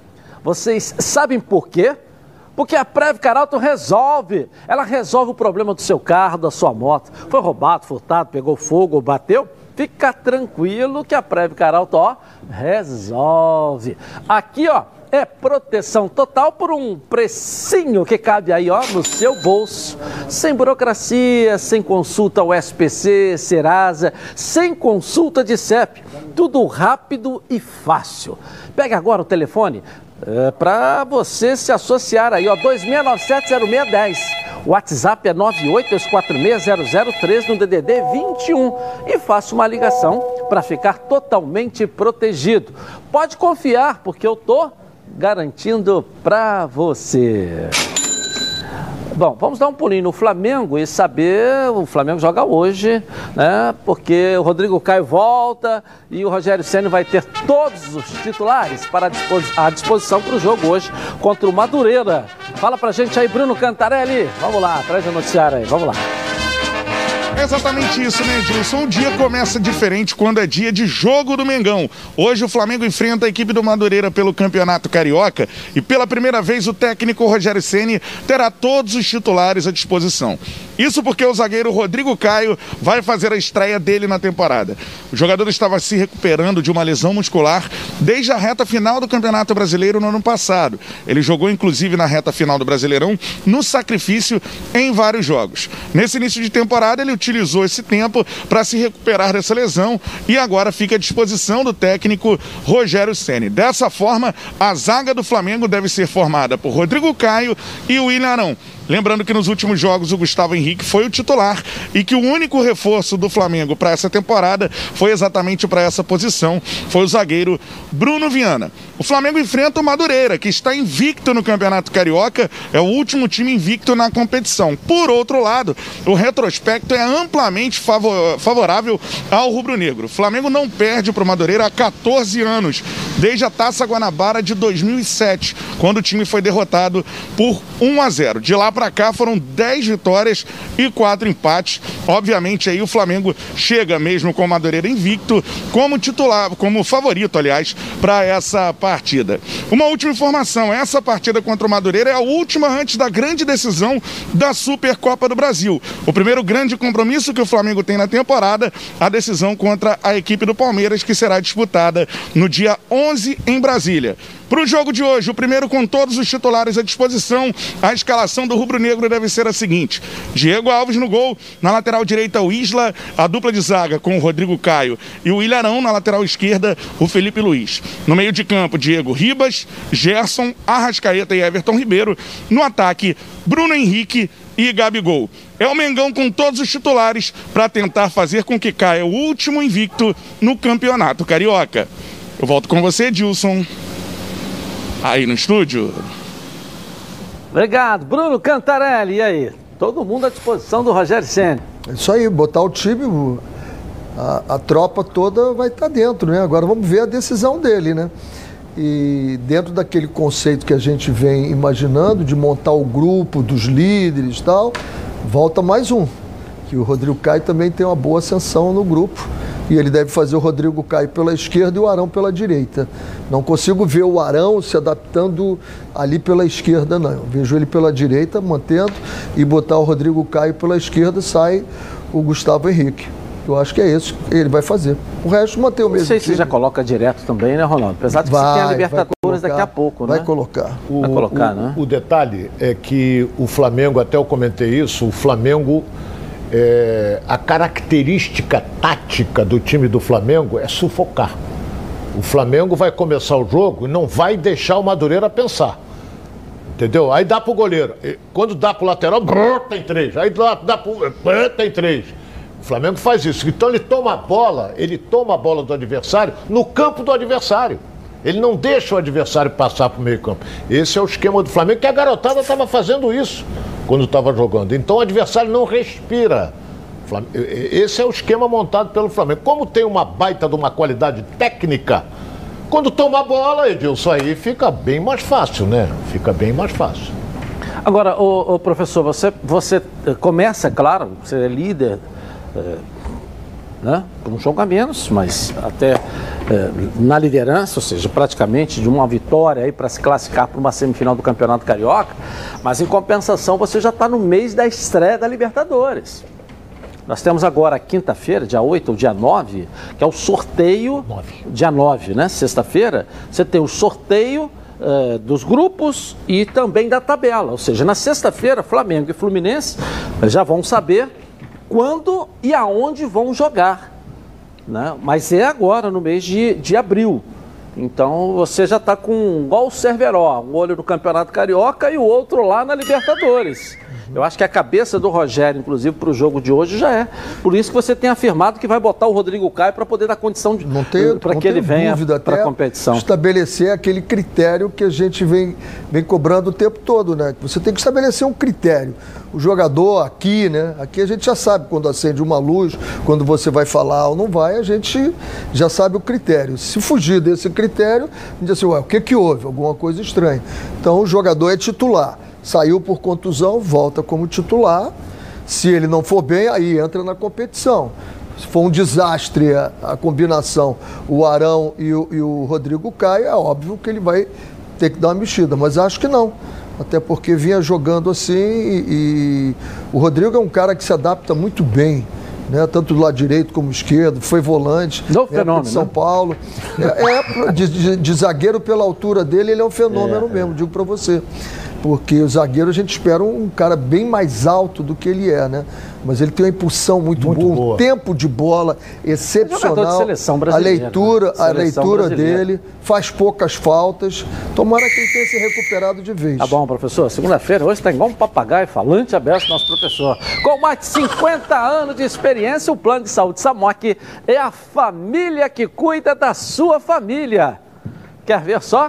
Vocês sabem por quê? Porque a Preve Caralto resolve. Ela resolve o problema do seu carro, da sua moto. Foi roubado, furtado, pegou fogo bateu? Fica tranquilo que a Preve Caralto, ó, resolve. Aqui, ó, é proteção total por um precinho que cabe aí, ó, no seu bolso. Sem burocracia, sem consulta ao SPC, Serasa, sem consulta de CEP. Tudo rápido e fácil. Pega agora o telefone é, para você se associar aí, ó, 26970610. O WhatsApp é 982460003 no DDD 21 e faça uma ligação para ficar totalmente protegido. Pode confiar, porque eu tô garantindo para você. Bom, vamos dar um pulinho no Flamengo e saber, o Flamengo joga hoje, né? Porque o Rodrigo Caio volta e o Rogério Senna vai ter todos os titulares para a disposição para o jogo hoje contra o Madureira. Fala pra gente aí, Bruno Cantarelli. Vamos lá, traz o noticiário aí, vamos lá.
É exatamente isso, né, Edilson? O dia começa diferente quando é dia de jogo do Mengão. Hoje o Flamengo enfrenta a equipe do Madureira pelo Campeonato Carioca e pela primeira vez o técnico Rogério Ceni terá todos os titulares à disposição. Isso porque o zagueiro Rodrigo Caio vai fazer a estreia dele na temporada. O jogador estava se recuperando de uma lesão muscular desde a reta final do Campeonato Brasileiro no ano passado. Ele jogou inclusive na reta final do Brasileirão no sacrifício em vários jogos. Nesse início de temporada ele utilizou esse tempo para se recuperar dessa lesão e agora fica à disposição do técnico Rogério Ceni. Dessa forma, a zaga do Flamengo deve ser formada por Rodrigo Caio e William Arão. Lembrando que nos últimos jogos o Gustavo Henrique foi o titular e que o único reforço do Flamengo para essa temporada foi exatamente para essa posição, foi o zagueiro Bruno Viana. O Flamengo enfrenta o Madureira, que está invicto no Campeonato Carioca, é o último time invicto na competição. Por outro lado, o retrospecto é amplamente favorável ao rubro-negro. O Flamengo não perde para o Madureira há 14 anos, desde a Taça Guanabara de 2007, quando o time foi derrotado por 1 a 0. De lá para cá foram 10 vitórias e 4 empates. Obviamente aí o Flamengo chega mesmo com o Madureira invicto como titular, como favorito, aliás, para essa partida. Uma última informação: essa partida contra o Madureira é a última antes da grande decisão da Supercopa do Brasil. O primeiro grande compromisso que o Flamengo tem na temporada, a decisão contra a equipe do Palmeiras, que será disputada no dia 11 em Brasília. Para o jogo de hoje, o primeiro com todos os titulares à disposição, a escalação do rubro-negro deve ser a seguinte: Diego Alves no gol, na lateral direita o Isla, a dupla de zaga com o Rodrigo Caio e o Ilharão, na lateral esquerda o Felipe Luiz. No meio de campo, Diego Ribas, Gerson, Arrascaeta e Everton Ribeiro. No ataque, Bruno Henrique e Gabigol. É o Mengão com todos os titulares para tentar fazer com que caia o último invicto no Campeonato Carioca. Eu volto com você, Dilson aí no estúdio.
Obrigado. Bruno Cantarelli, e aí? Todo mundo à disposição do Rogério Senna.
É isso aí, botar o time, a, a tropa toda vai estar tá dentro, né? Agora vamos ver a decisão dele, né? E dentro daquele conceito que a gente vem imaginando de montar o grupo dos líderes e tal, volta mais um. Que o Rodrigo Caio também tem uma boa ascensão no grupo e ele deve fazer o Rodrigo Caio pela esquerda e o Arão pela direita. Não consigo ver o Arão se adaptando ali pela esquerda, não. Eu vejo ele pela direita, mantendo, e botar o Rodrigo Caio pela esquerda, sai o Gustavo Henrique. Eu acho que é isso que ele vai fazer. O resto mantém o mesmo. Não
sei se já coloca direto também, né, Ronaldo? Apesar de que vai, você tem a Libertadores colocar, daqui a pouco,
né? Vai colocar.
O, vai colocar, o, né? O detalhe é que o Flamengo, até eu comentei isso, o Flamengo é, a característica tática do time do Flamengo é sufocar. O Flamengo vai começar o jogo e não vai deixar o Madureira pensar. Entendeu? Aí dá pro goleiro. Quando dá pro lateral, brrr, tem três. Aí dá, dá pro. Brrr, tem três. O Flamengo faz isso. Então ele toma a bola, ele toma a bola do adversário no campo do adversário. Ele não deixa o adversário passar para o meio campo. Esse é o esquema do Flamengo, que a garotada estava fazendo isso quando estava jogando. Então o adversário não respira. Esse é o esquema montado pelo Flamengo. Como tem uma baita de uma qualidade técnica, quando toma a bola, Edilson, aí fica bem mais fácil, né? Fica bem mais fácil.
Agora, o, professor, você, você eh, começa, claro, você é líder, é, né? Um jogo a menos, mas até é, na liderança, ou seja, praticamente de uma vitória aí para se classificar para uma semifinal do Campeonato Carioca, mas em compensação você já está no mês da estreia da Libertadores. Nós temos agora quinta-feira, dia 8 ou dia 9, que é o sorteio. 9. Dia 9, né? Sexta-feira, você tem o sorteio uh, dos grupos e também da tabela. Ou seja, na sexta-feira, Flamengo e Fluminense já vão saber quando e aonde vão jogar. Né? Mas é agora, no mês de, de abril. Então você já está com igual o Cerveró, um olho no Campeonato Carioca e o outro lá na Libertadores. Eu acho que a cabeça do Rogério, inclusive, para o jogo de hoje já é. Por isso que você tem afirmado que vai botar o Rodrigo Caio para poder dar condição para que ele venha para a competição.
Estabelecer aquele critério que a gente vem, vem cobrando o tempo todo, né? Você tem que estabelecer um critério. O jogador aqui, né? Aqui a gente já sabe quando acende uma luz, quando você vai falar ou não vai, a gente já sabe o critério. Se fugir desse critério, a gente diz assim, ué, o que, que houve? Alguma coisa estranha. Então o jogador é titular saiu por contusão, volta como titular. Se ele não for bem, aí entra na competição. Se for um desastre a, a combinação, o Arão e o, e o, Rodrigo Caio, é óbvio que ele vai ter que dar uma mexida, mas acho que não. Até porque vinha jogando assim e, e o Rodrigo é um cara que se adapta muito bem. Né, tanto do lado direito como esquerdo, foi volante,
no fenômeno,
de São né? Paulo. É, é de, de, de, zagueiro pela altura dele, ele é um fenômeno é, mesmo, é. digo para você porque o zagueiro a gente espera um cara bem mais alto do que ele é, né? Mas ele tem uma impulsão muito, muito boa, boa, um tempo de bola excepcional. De
seleção
a leitura, né? a leitura dele, faz poucas faltas. Tomara que ele tenha se recuperado de vez.
Tá bom, professor. Segunda-feira hoje está igual um papagaio falante aberto nosso professor. Com mais de 50 anos de experiência, o Plano de Saúde Samok é a família que cuida da sua família. Quer ver só?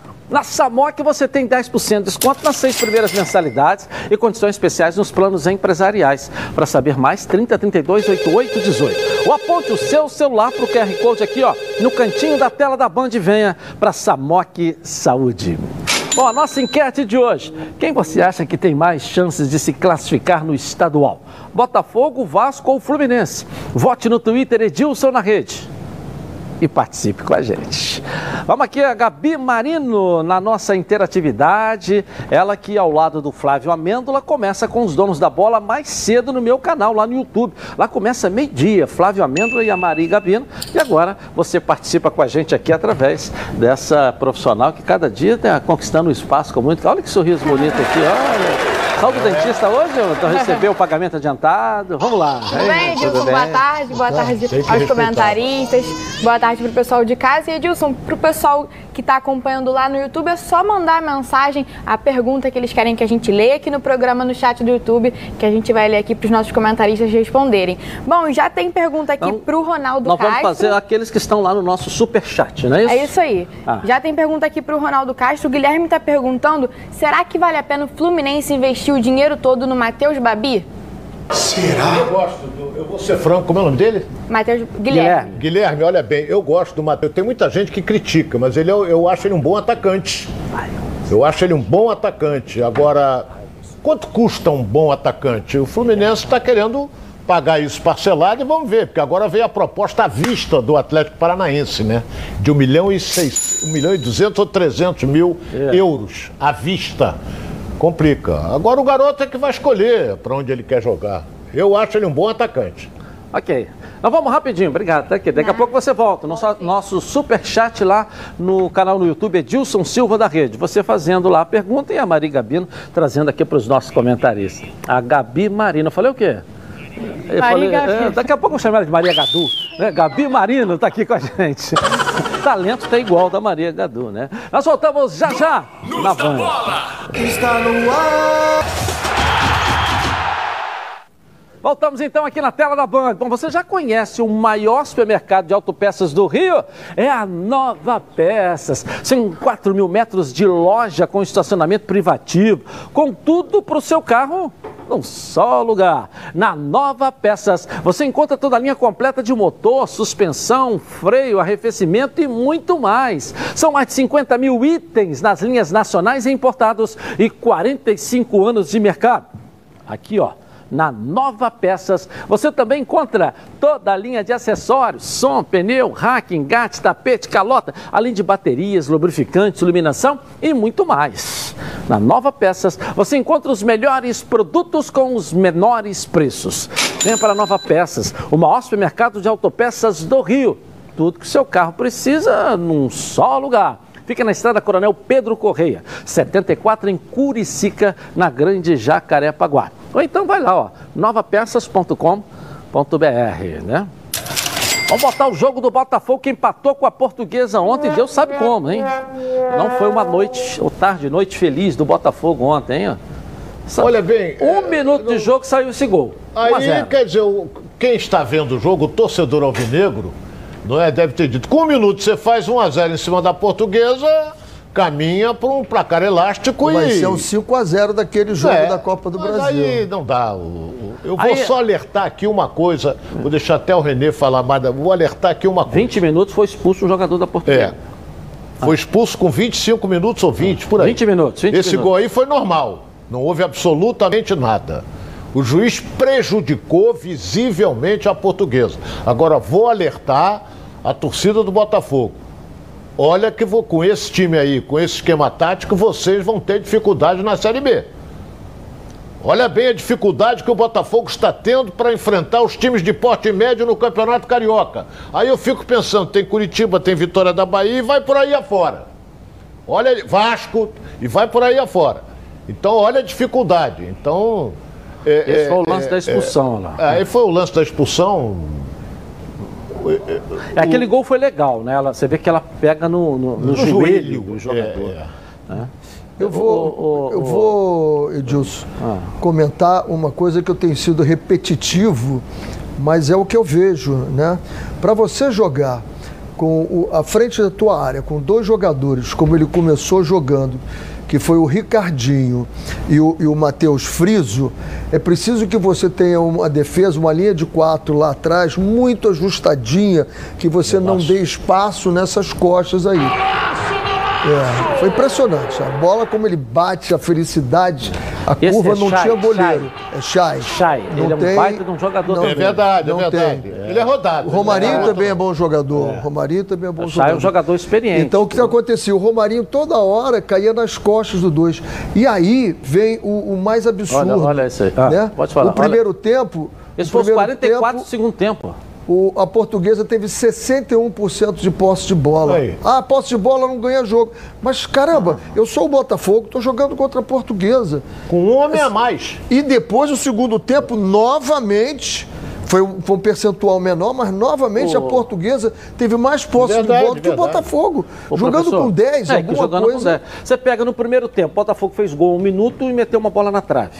Na Samok você tem 10% de desconto nas seis primeiras mensalidades e condições especiais nos planos empresariais. Para saber mais, 30 32 88 18. Ou aponte o seu celular para o QR Code aqui, ó, no cantinho da tela da Band e venha para Samok Saúde. Bom, a nossa enquete de hoje. Quem você acha que tem mais chances de se classificar no estadual? Botafogo, Vasco ou Fluminense? Vote no Twitter Edilson na rede. E participe com a gente. Vamos aqui, a Gabi Marino, na nossa interatividade. Ela que, ao lado do Flávio Amêndola, começa com os donos da bola mais cedo no meu canal, lá no YouTube. Lá começa meio-dia, Flávio Amêndola e a Maria Gabino. E agora você participa com a gente aqui através dessa profissional que cada dia está conquistando o espaço com muito. Olha que sorriso bonito aqui, olha. Só do dentista hoje, então recebeu o pagamento adiantado. Vamos lá.
Tudo bem, Edilson? Boa tarde, boa tarde aos comentaristas, boa tarde para o pessoal de casa. E Edilson, para o pessoal que está acompanhando lá no YouTube, é só mandar a mensagem, a pergunta que eles querem que a gente leia aqui no programa, no chat do YouTube, que a gente vai ler aqui para os nossos comentaristas responderem. Bom, já tem pergunta aqui para o Ronaldo
nós
Castro.
Nós vamos fazer aqueles que estão lá no nosso super chat, não é isso?
É isso aí. Ah. Já tem pergunta aqui para o Ronaldo Castro. O Guilherme está perguntando, será que vale a pena o Fluminense investir o dinheiro todo no Matheus Babi?
Será? Eu gosto, do, eu vou ser franco, como é o nome dele?
Matheus Guilherme.
Guilherme, olha bem, eu gosto do Matheus. Tem muita gente que critica, mas ele, eu, eu acho ele um bom atacante. Eu acho ele um bom atacante. Agora, quanto custa um bom atacante? O Fluminense está querendo pagar isso parcelado e vamos ver, porque agora veio a proposta à vista do Atlético Paranaense, né? De 1 milhão e, 6, 1 milhão e 200 ou 300 mil é. euros à vista complica. Agora o garoto é que vai escolher para onde ele quer jogar. Eu acho ele um bom atacante.
Ok. Nós vamos rapidinho, obrigado. Tá aqui. Daqui a pouco você volta. Nosso, nosso super chat lá no canal no YouTube é Dilson Silva da Rede. Você fazendo lá a pergunta e a Maria Gabino trazendo aqui para os nossos comentaristas. A Gabi Marina. Eu falei o quê? Eu falei, é, daqui a pouco eu vou chamar ela de Maria Gadu. Né? Gabi Marino está aqui com a gente. talento está igual da Maria Gadu, né? Nós voltamos já já na Band. Está no ar. Voltamos então aqui na tela da Band. Bom, você já conhece o maior supermercado de autopeças do Rio? É a Nova Peças. São 4 mil metros de loja com estacionamento privativo, com tudo para o seu carro num só lugar. Na Nova Peças, você encontra toda a linha completa de motor, suspensão, freio, arrefecimento e muito mais. São mais de 50 mil itens nas linhas nacionais e importados e 45 anos de mercado. Aqui, ó na Nova Peças. Você também encontra toda a linha de acessórios, som, pneu, rack, engate, tapete, calota, além de baterias, lubrificantes, iluminação e muito mais. Na Nova Peças, você encontra os melhores produtos com os menores preços. Venha para a Nova Peças, o maior supermercado de autopeças do Rio. Tudo que o seu carro precisa num só lugar. Fica na estrada Coronel Pedro Correia, 74 em Curicica, na Grande Jacarepaguá. Ou então vai lá, ó, novapeças.com.br, né? Vamos botar o jogo do Botafogo que empatou com a portuguesa ontem, Deus sabe como, hein? Não foi uma noite, ou tarde, noite feliz do Botafogo ontem, hein?
Olha bem.
Um é, minuto não... de jogo saiu esse gol.
Aí, quer dizer, quem está vendo o jogo, o torcedor alvinegro, não é? Deve ter dito, com um minuto você faz 1 a 0 em cima da portuguesa, caminha para um placar elástico
Vai
e...
Vai ser um 5 a 0 daquele jogo é, da Copa do Brasil.
aí não dá. Eu vou aí... só alertar aqui uma coisa, vou deixar até o Renê falar mais, vou alertar aqui uma coisa.
20 minutos foi expulso o jogador da portuguesa.
É. Foi expulso com 25 minutos ou 20, por aí.
20 minutos, 20
Esse
minutos.
gol aí foi normal. Não houve absolutamente nada. O juiz prejudicou visivelmente a portuguesa. Agora, vou alertar a torcida do Botafogo. Olha que vou, com esse time aí, com esse esquema tático, vocês vão ter dificuldade na Série B. Olha bem a dificuldade que o Botafogo está tendo para enfrentar os times de porte médio no Campeonato Carioca. Aí eu fico pensando, tem Curitiba, tem Vitória da Bahia e vai por aí afora. Olha, Vasco e vai por aí afora. Então, olha a dificuldade. Então.
É, Esse é, foi o lance é, da expulsão lá.
Aí foi o lance da expulsão.
É, aquele gol foi legal, né? Ela, você vê que ela pega no, no, no, no joelho, joelho do jogador. É, é.
Né? Eu vou, o, o, eu vou Edilson, ah. comentar uma coisa que eu tenho sido repetitivo, mas é o que eu vejo, né? Para você jogar com o, a frente da tua área, com dois jogadores, como ele começou jogando, que foi o Ricardinho e o, e o Matheus Friso, é preciso que você tenha uma defesa, uma linha de quatro lá atrás, muito ajustadinha, que você não dê espaço nessas costas aí. É, foi impressionante. A bola, como ele bate, a felicidade, a Esse curva é não tinha goleiro.
É Chay. Chay. Ele é um baita de um jogador
não, É verdade, é verdade.
Tem.
Ele é rodado.
O Romarinho
é
também é bom jogador. O Romarinho também é bom
Já
jogador.
é um jogador experiente.
Então o que acontecia? O Romarinho toda hora caía nas costas do dois. E aí vem o, o mais absurdo.
Olha- olha isso aí. Ah,
né?
pode falar.
O primeiro tempo.
Esse foi os
primeiro
44 do
tempo,
segundo tempo.
O- a portuguesa teve 61% de posse de bola.
Aí.
Ah, posse de bola não ganha jogo. Mas caramba, eu sou o Botafogo, estou jogando contra a portuguesa.
Com um homem a mais.
E depois, o segundo tempo, novamente, foi um, foi um percentual menor, mas novamente a portuguesa teve mais posse
Verdade,
de bola do que o. Botafogo.
Ô,
jogando com 10,
é,
alguma
jogando
coisa.
com 10. Você pega no primeiro tempo, Botafogo fez gol um minuto e meteu uma bola na trave.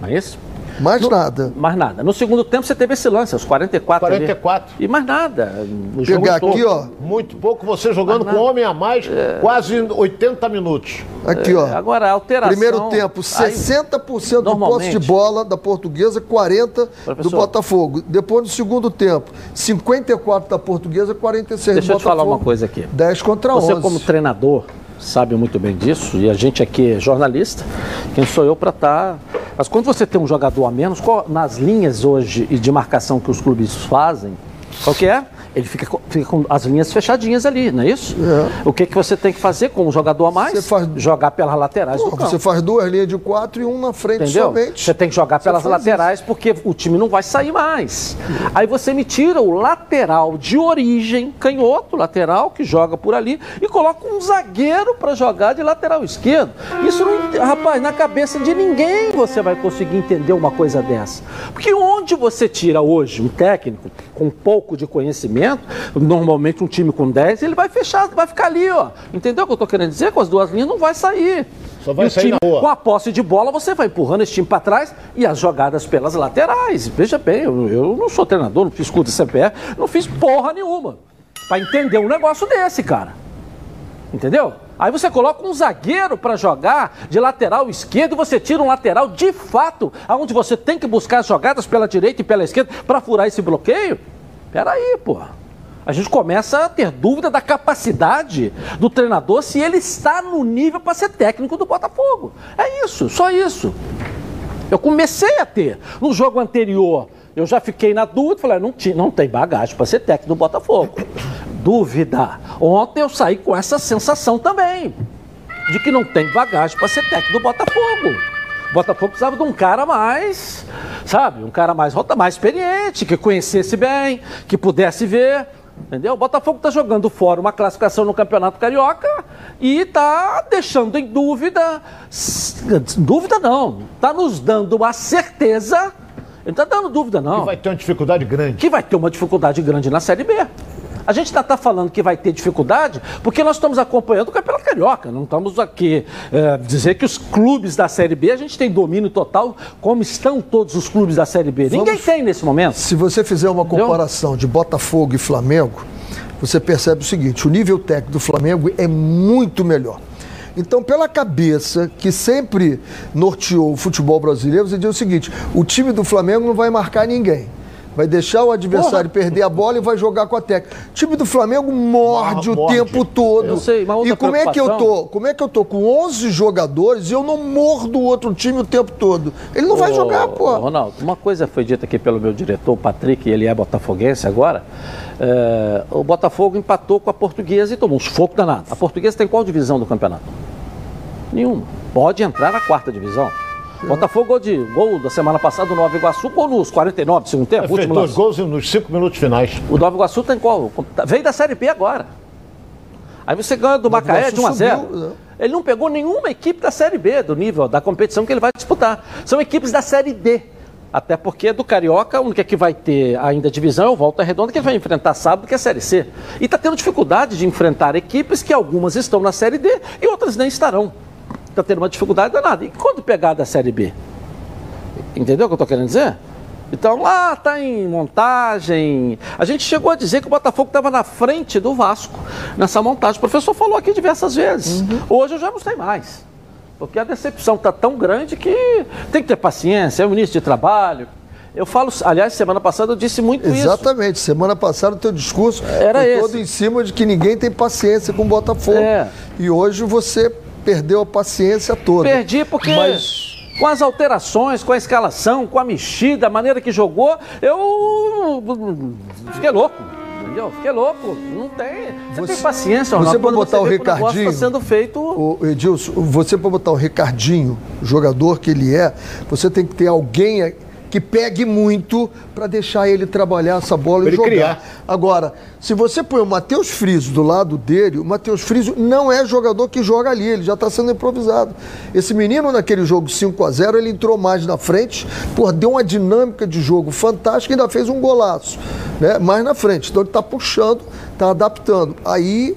Não é isso?
Mais nada.
Mais nada. No segundo tempo você teve esse lance, aos 44. ali.
44.
E mais nada. O jogo
Pegar
todo.
aqui, ó.
Muito pouco, você jogando com homem a mais, quase 80 minutos.
Aqui, ó.
É, Agora, a alteração.
Primeiro tempo,
aí-
60% de posse de bola da portuguesa, 40% do
Professor.
Botafogo. Depois, no segundo tempo, 54% da portuguesa, 46%
Deixa
do
eu te falar
Botafogo.
uma coisa aqui.
10 contra 11.
Você, como treinador, sabe muito bem disso, e a gente aqui é jornalista, quem sou eu para estar. Mas quando você tem um jogador a menos, qual- nas linhas hoje e de marcação que os clubes fazem, qual que é? Ele fica, com- fica com as linhas fechadinhas ali, não é isso? O que, que você tem que fazer com um jogador a mais?
Faz-
Jogar pelas laterais do campo.
Você faz duas linhas de quatro e um na frente
Entendeu?
somente.
Você tem que jogar pelas laterais porque o time não vai sair mais. Aí você me tira o lateral de origem, canhoto, lateral, que joga por ali, e coloca um zagueiro para jogar de lateral esquerdo. Isso não. Rapaz, na cabeça de ninguém você vai conseguir entender uma coisa dessa. Porque onde você tira hoje um técnico com pouco de conhecimento, normalmente um time com 10, ele vai fechar, vai ficar ali, ó. Entendeu o que eu tô querendo dizer? Com as duas linhas não vai sair.
Só vai
E
sair
time,
na rua.
Com a posse de bola, você vai empurrando esse time para trás e as jogadas pelas laterais. Veja bem, eu, eu não sou treinador, não fiz curso de CPF, não fiz porra nenhuma. Para entender um negócio desse, cara. Entendeu? Aí você coloca um zagueiro para jogar de lateral esquerdo e você tira um lateral de fato, aonde você tem que buscar as jogadas pela direita e pela esquerda para furar esse bloqueio. Peraí, pô. A gente começa a ter dúvida da capacidade do treinador se ele está no nível para ser técnico do Botafogo. É isso, só isso. Eu comecei a ter. No jogo anterior, eu já fiquei na dúvida, falei, não, tinha, não tem bagagem para ser técnico do Botafogo. Dúvida. Ontem eu saí com essa sensação também, de que não tem bagagem para ser técnico do Botafogo. Botafogo precisava de um cara mais, sabe, um cara mais mais experiente, que conhecesse bem, que pudesse ver. Entendeu? O Botafogo está jogando fora uma classificação no Campeonato Carioca e está deixando em dúvida. Dúvida não. Está nos dando uma certeza. Ele está dando dúvida, não.
E vai ter uma dificuldade grande.
Que vai ter uma dificuldade grande na Série B. A gente está falando que vai ter dificuldade porque nós estamos acompanhando o Campeonato Carioca. Não estamos aqui é, dizer que os clubes da Série B a gente tem domínio total, como estão todos os clubes da Série B. Ninguém tem nesse momento.
Se você fizer uma comparação de Botafogo e Flamengo, você percebe o seguinte: o nível técnico do Flamengo é muito melhor. Então, pela cabeça que sempre norteou o futebol brasileiro, você diz o seguinte: o time do Flamengo não vai marcar ninguém. Vai deixar o adversário perder a bola e vai jogar com a técnica. O time do Flamengo morde o tempo todo.
Eu sei, outra
e como é que eu tô? Como é que eu tô com 11 jogadores e eu não mordo o outro time o tempo todo? Ele não vai
Ô,
jogar, pô.
Ronaldo, uma coisa foi dita aqui pelo meu diretor, o Patrick, ele é botafoguense agora. É, o Botafogo empatou com a Portuguesa e tomou um sufoco danado. A Portuguesa tem qual divisão do campeonato? Nenhuma. Pode entrar na quarta divisão. Botafogo gol de gol da semana passada do Nova Iguaçu, gol nos 49 do segundo tempo,
Fez
último
dois
lance.
gols nos cinco minutos finais.
O Nova Iguaçu tem qual? Veio da Série B agora. Aí você ganha do Macaé de 1 a 0.
subiu, né?
Ele não pegou nenhuma equipe da Série B, do nível da competição que ele vai disputar. São equipes da Série D. Até porque do Carioca, a única que vai ter ainda divisão é o Volta Redonda, que vai enfrentar sábado, que é a Série C. E está tendo dificuldade de enfrentar equipes que algumas estão na Série D e outras nem estarão. Está tendo uma dificuldade danada. E quando pegar da Série B? Entendeu o que eu estou querendo dizer? Então lá está em montagem. A gente chegou a dizer que o Botafogo estava na frente do Vasco nessa montagem. O professor falou aqui diversas vezes. Hoje eu já não sei mais. Porque a decepção está tão grande que tem que ter paciência, é o início de trabalho. Eu falo, aliás, semana passada eu disse muito isso.
Exatamente. Semana passada o teu discurso
Era
todo em cima de que ninguém tem paciência com o Botafogo.
É.
E hoje você perdeu a paciência toda.
Perdi porque
Mas
com as alterações, com a escalação, com a mexida, a maneira que jogou, eu fiquei louco. Entendeu? Fiquei louco. Não tem. Você, você tem paciência,
Ronaldo. Você pode botar o Ricardinho.
Está sendo feito.
O Edilson, você para botar o Ricardinho, jogador que ele é, você tem que ter alguém que pegue muito para deixar ele trabalhar essa bola e jogar. Criar. Agora, se você põe o Matheus Friso do lado dele, o Matheus Friso não é jogador que joga ali, ele já está sendo improvisado. Esse menino naquele jogo 5 a 0 ele entrou mais na frente, por deu uma dinâmica de jogo fantástica e ainda fez um golaço, né? Mais na frente. Então ele está puxando, está adaptando. Aí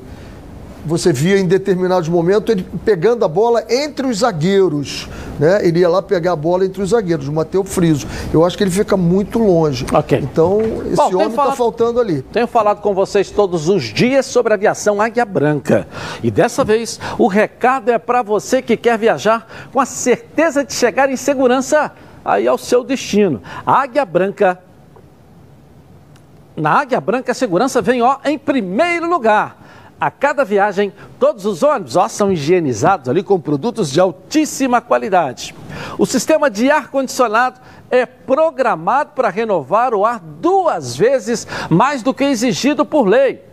você via em determinados momentos ele pegando a bola entre os zagueiros. Né? Ele ia lá pegar a bola entre os zagueiros, o Matheus Friso. Eu acho que ele fica muito longe.
Ok.
Então, esse Bom, homem está faltando ali.
Tenho falado com vocês todos os dias sobre a aviação Águia Branca. E dessa vez, o recado é para você que quer viajar com a certeza de chegar em segurança aí ao seu destino. A Águia Branca. Na Águia Branca, a segurança vem ó, em primeiro lugar. A cada viagem, todos os ônibus ó, são higienizados ali com produtos de altíssima qualidade. O sistema de ar-condicionado é programado para renovar o ar duas vezes mais do que exigido por lei.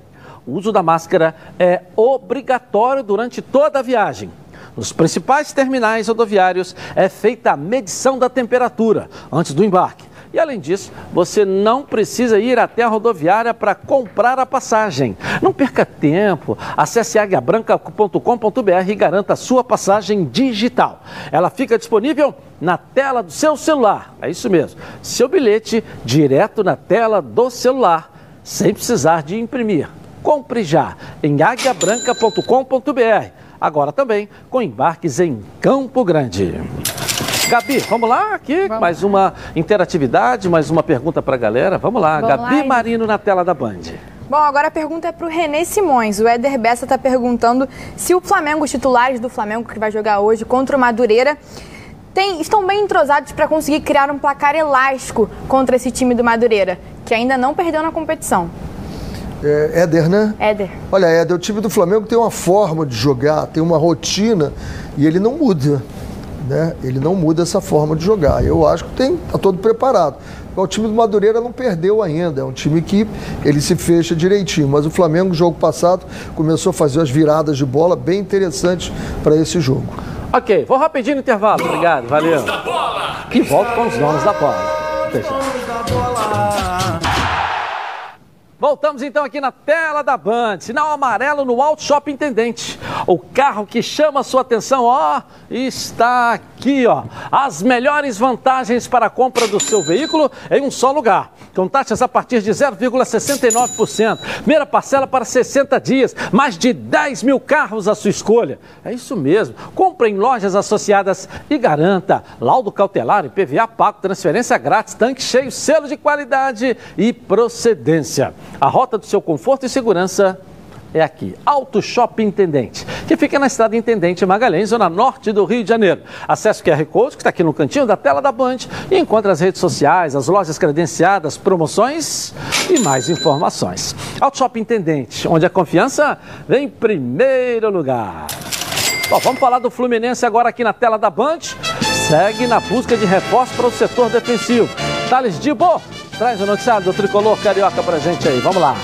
O uso da máscara é obrigatório durante toda a viagem. Nos principais terminais rodoviários é feita a medição da temperatura antes do embarque. E além disso, você não precisa ir até a rodoviária para comprar a passagem. Não perca tempo. Acesse aguiabranca.com.br e garanta a sua passagem digital. Ela fica disponível na tela do seu celular. É isso mesmo. Seu bilhete direto na tela do celular, sem precisar de imprimir. Compre já em aguiabranca.com.br. Agora também com embarques em Campo Grande. Gabi, vamos lá aqui, vamos. mais uma interatividade, mais uma pergunta para a galera. Vamos lá, vamos Gabi lá, Marino na tela da Band.
Bom, agora a pergunta é para o Renê Simões. O Éder Bessa está perguntando se o Flamengo, os titulares do Flamengo que vai jogar hoje contra o Madureira, tem, estão bem entrosados para conseguir criar um placar elástico contra esse time do Madureira, que ainda não perdeu na competição.
É, Éder, né?
Éder.
Olha, Éder, o time do Flamengo tem uma forma de jogar, tem uma rotina e ele não muda né? Ele não muda essa forma de jogar. Eu acho que tem, tá todo preparado. O time do Madureira não perdeu ainda, é um time que ele se fecha direitinho. Mas o Flamengo, no jogo passado, começou a fazer as viradas de bola bem interessantes para esse jogo.
Ok, vou rapidinho no intervalo. Obrigado, valeu. E volto com os donos da bola. Voltamos então aqui na tela da Band, sinal amarelo no Auto Shopping Intendente. O carro que chama a sua atenção, ó, está aqui, ó. As melhores vantagens para a compra do seu veículo em um só lugar. Com taxas a partir de 0,69%. Primeira parcela para 60 dias. Mais de 10 mil carros à sua escolha. É isso mesmo. Compre em lojas associadas e garanta laudo cautelar e PVA pago, transferência grátis, tanque cheio, selo de qualidade e procedência. A rota do seu conforto e segurança é aqui, Auto Shopping Intendente, que fica na estrada Intendente Magalhães, zona norte do Rio de Janeiro. Acesse o QR Code, que está aqui no cantinho da tela da Band, e encontre as redes sociais, as lojas credenciadas, promoções e mais informações. Auto Shopping Intendente, onde a confiança vem em primeiro lugar. Bom, vamos falar do Fluminense agora aqui na tela da Band. Segue na busca de reforço para o setor defensivo. Thales Dibo, traz o noticiário do Tricolor Carioca para gente aí. Vamos lá.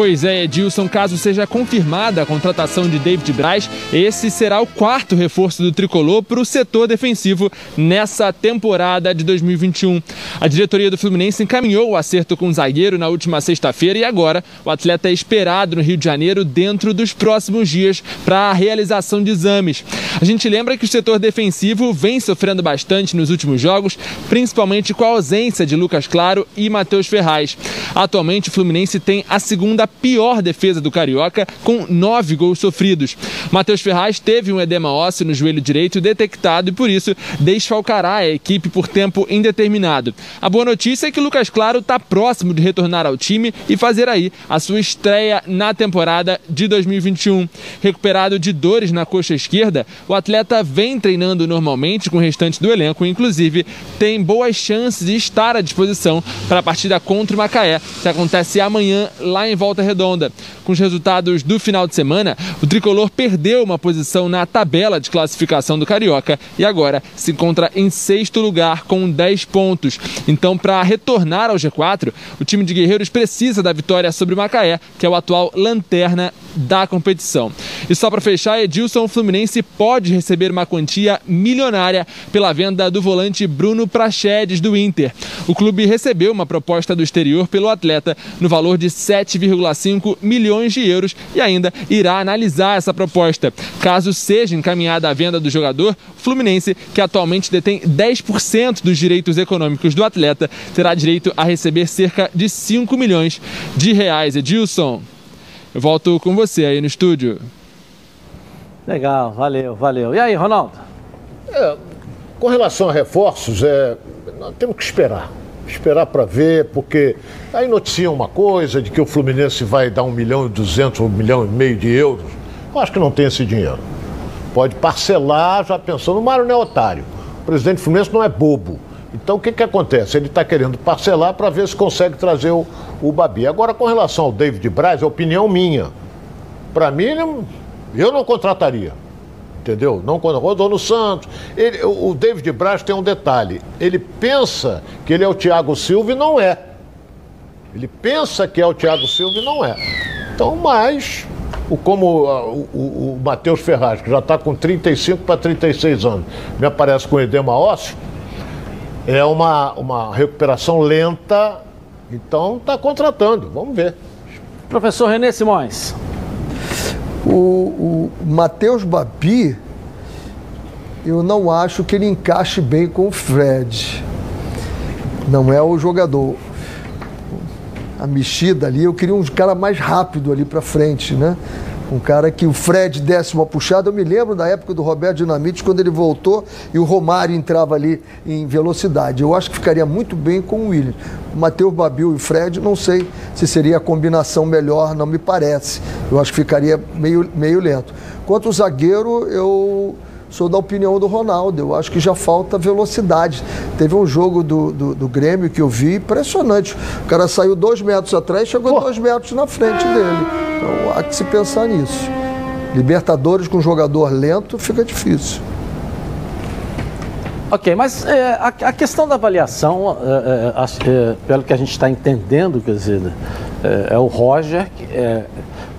Pois é, Edilson, caso seja confirmada a contratação de David Braz, esse será o quarto reforço do tricolor para o setor defensivo nessa temporada de 2021. A diretoria do Fluminense encaminhou o acerto com o zagueiro na última sexta-feira e agora o atleta é esperado no Rio de Janeiro dentro dos próximos dias para a realização de exames. A gente lembra que o setor defensivo vem sofrendo bastante nos últimos jogos, principalmente com a ausência de Lucas Claro e Matheus Ferraz. Atualmente o Fluminense tem a segunda pior defesa do Carioca, com nove gols sofridos. Matheus Ferraz teve um edema ósseo no joelho direito detectado e por isso desfalcará a equipe por tempo indeterminado. A boa notícia é que Lucas Claro está próximo de retornar ao time e fazer aí a sua estreia na temporada de 2021. Recuperado de dores na coxa esquerda, o atleta vem treinando normalmente com o restante do elenco, inclusive tem boas chances de estar à disposição para a partida contra o Macaé, que acontece amanhã lá em Volta Redonda. Com os resultados do final de semana, o tricolor perdeu uma posição na tabela de classificação do Carioca e agora se encontra em sexto lugar com 10 pontos. Então, para retornar ao G4, o time de Guerreiros precisa da vitória sobre o Macaé, que é o atual lanterna da competição. E só para fechar, Edilson Fluminense pode receber uma quantia milionária pela venda do volante Bruno Prachedes do Inter. O clube recebeu uma proposta do exterior pelo atleta no valor de 7,5 milhões de euros e ainda irá analisar essa proposta. Caso seja encaminhada a venda do jogador, o Fluminense, que atualmente detém 10% dos direitos econômicos do atleta, terá direito a receber cerca de 5 milhões de reais. Edilson, eu volto com você aí no estúdio.
Legal, valeu, valeu. E aí, Ronaldo?
É, com relação a reforços, é, nós temos que esperar. Esperar para ver, porque aí noticiam uma coisa de que o Fluminense vai dar um milhão e duzentos, um milhão e meio de euros. Eu acho que não tem esse dinheiro. Pode parcelar, já pensando. O Mário não é otário. O presidente Fluminense não é bobo. Então o que, que acontece? Ele está querendo parcelar para ver se consegue trazer o, o Babi. Agora, com relação ao David Braz, é opinião minha. Para mim, eu não contrataria. Entendeu? Não quando rodou no Santos. Ele, o David Braz tem um detalhe. Ele pensa que ele é o Thiago Silva e não é. Ele pensa que é o Thiago Silva e não é. Então, mas, o, como o, o, o Matheus Ferraz, que já está com 35 para 36 anos, me aparece com edema ósseo, é uma, uma recuperação lenta, então está contratando. Vamos ver.
Professor Renê Simões.
O, o Matheus Babi, eu não acho que ele encaixe bem com o Fred. Não é o jogador. A mexida ali, eu queria um cara mais rápido ali para frente, né? Um cara que o Fred desse uma puxada. Eu me lembro da época do Roberto Dinamite, quando ele voltou e o Romário entrava ali em velocidade. Eu acho que ficaria muito bem com o William. O Matheus Babil e o Fred, não sei se seria a combinação melhor, não me parece. Eu acho que ficaria meio, meio lento. Quanto ao zagueiro, eu sou da opinião do Ronaldo. Eu acho que já falta velocidade. Teve um jogo do, do, do Grêmio que eu vi impressionante. O cara saiu dois metros atrás e chegou Pô. dois metros na frente dele. Então há que se pensar nisso. Libertadores com jogador lento fica difícil.
Ok, mas é, a, a, questão da avaliação, é, é, é pelo que a gente está entendendo, quer dizer, é, é o Roger, é,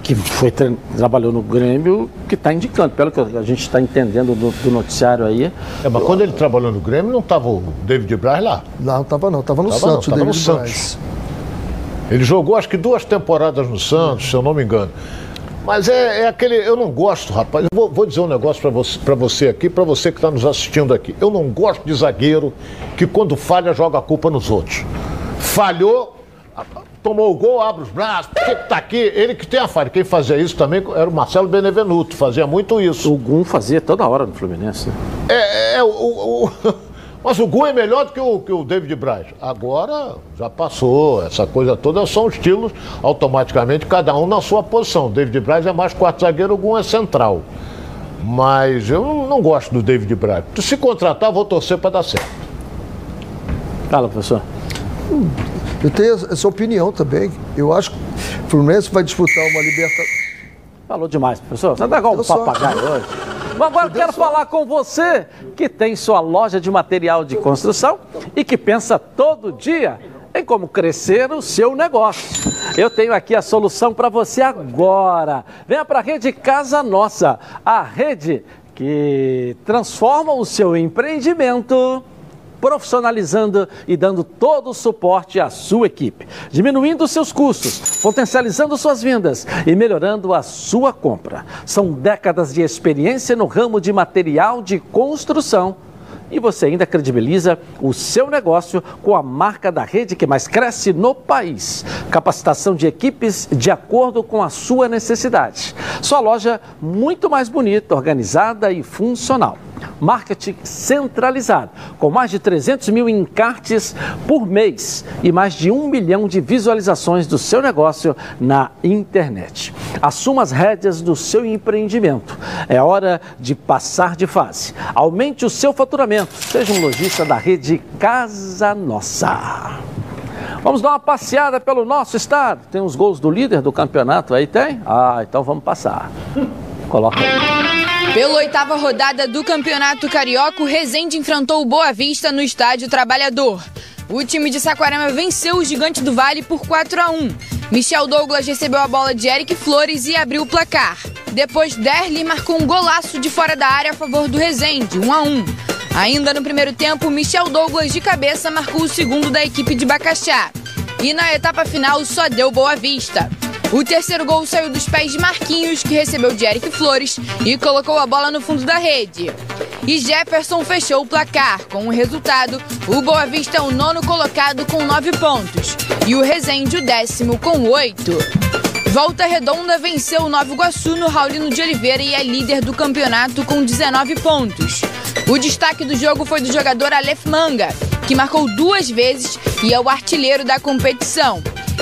que foi trabalhou no Grêmio, que está indicando, pelo que a gente está entendendo do, do, noticiário aí.
É, mas eu, quando ele trabalhou no Grêmio, não estava o David Braz lá?
Não, não estava não, estava no tava Santos, não, David no Santos.
Ele jogou acho que duas temporadas no Santos, se eu não me engano. Mas é, é aquele. Eu não gosto, rapaz. Eu vou, vou dizer um negócio para você, você aqui, para você que está nos assistindo aqui. Eu não gosto de zagueiro que, quando falha, joga a culpa nos outros. Falhou, tomou o gol, abre os braços, porque tá aqui, ele que tem a falha. Quem fazia isso também era o Marcelo Benevenuto, fazia muito isso.
O Gum fazia toda hora no Fluminense.
É, é o, o, mas o Gum é melhor do que o, que o David Braz. Agora já passou, essa coisa toda são estilos automaticamente, cada um na sua posição. O David Braz é mais quarto zagueiro, o Gum é central. Mas eu não gosto do David Braz. Se contratar, vou torcer para dar certo.
Fala, professor.
Eu tenho essa opinião também. Eu acho que o Fluminense vai disputar uma Libertadores.
Falou demais, professor. Você tá igual um papagaio hoje. Agora eu quero falar com você que tem sua loja de material de construção e que pensa todo dia em como crescer o seu negócio. Eu tenho aqui a solução para você agora. Venha para a rede Casa Nossa, a rede que transforma o seu empreendimento profissionalizando e dando todo o suporte à sua equipe, diminuindo seus custos, potencializando suas vendas e melhorando a sua compra. São décadas de experiência no ramo de material de construção e você ainda credibiliza o seu negócio com a marca da rede que mais cresce no país. Capacitação de equipes de acordo com a sua necessidade. Sua loja muito mais bonita, organizada e funcional. Marketing centralizado, com mais de 300 mil encartes por mês e mais de um milhão de visualizações do seu negócio na internet. Assuma as rédeas do seu empreendimento. É hora de passar de fase. Aumente o seu faturamento. Seja um lojista da rede Casa Nossa. Vamos dar uma passeada pelo nosso estado. Tem os gols do líder do campeonato aí? Tem? Ah, então vamos passar. Coloca aí.
Pela oitava rodada do Campeonato Carioca, o Resende enfrentou o Boa Vista no Estádio Trabalhador. O time de Saquarema venceu o Gigante do Vale por 4 a 1. Michel Douglas recebeu a bola de Eric Flores e abriu o placar. Depois, Derli marcou um golaço de fora da área a favor do Resende, 1 a 1. Ainda no primeiro tempo, Michel Douglas de cabeça marcou o segundo da equipe de Bacaxá. E na etapa final só deu Boa Vista. O terceiro gol saiu dos pés de Marquinhos, que recebeu de Eric Flores e colocou a bola no fundo da rede. E Jefferson fechou o placar. Com o resultado, o Boa Vista é o nono colocado com nove pontos e o Resende o décimo com oito. Volta Redonda venceu o Nova Iguaçu no Raulino de Oliveira e é líder do campeonato com 19 pontos. O destaque do jogo foi do jogador Aleph Manga, que marcou duas vezes e é o artilheiro da competição.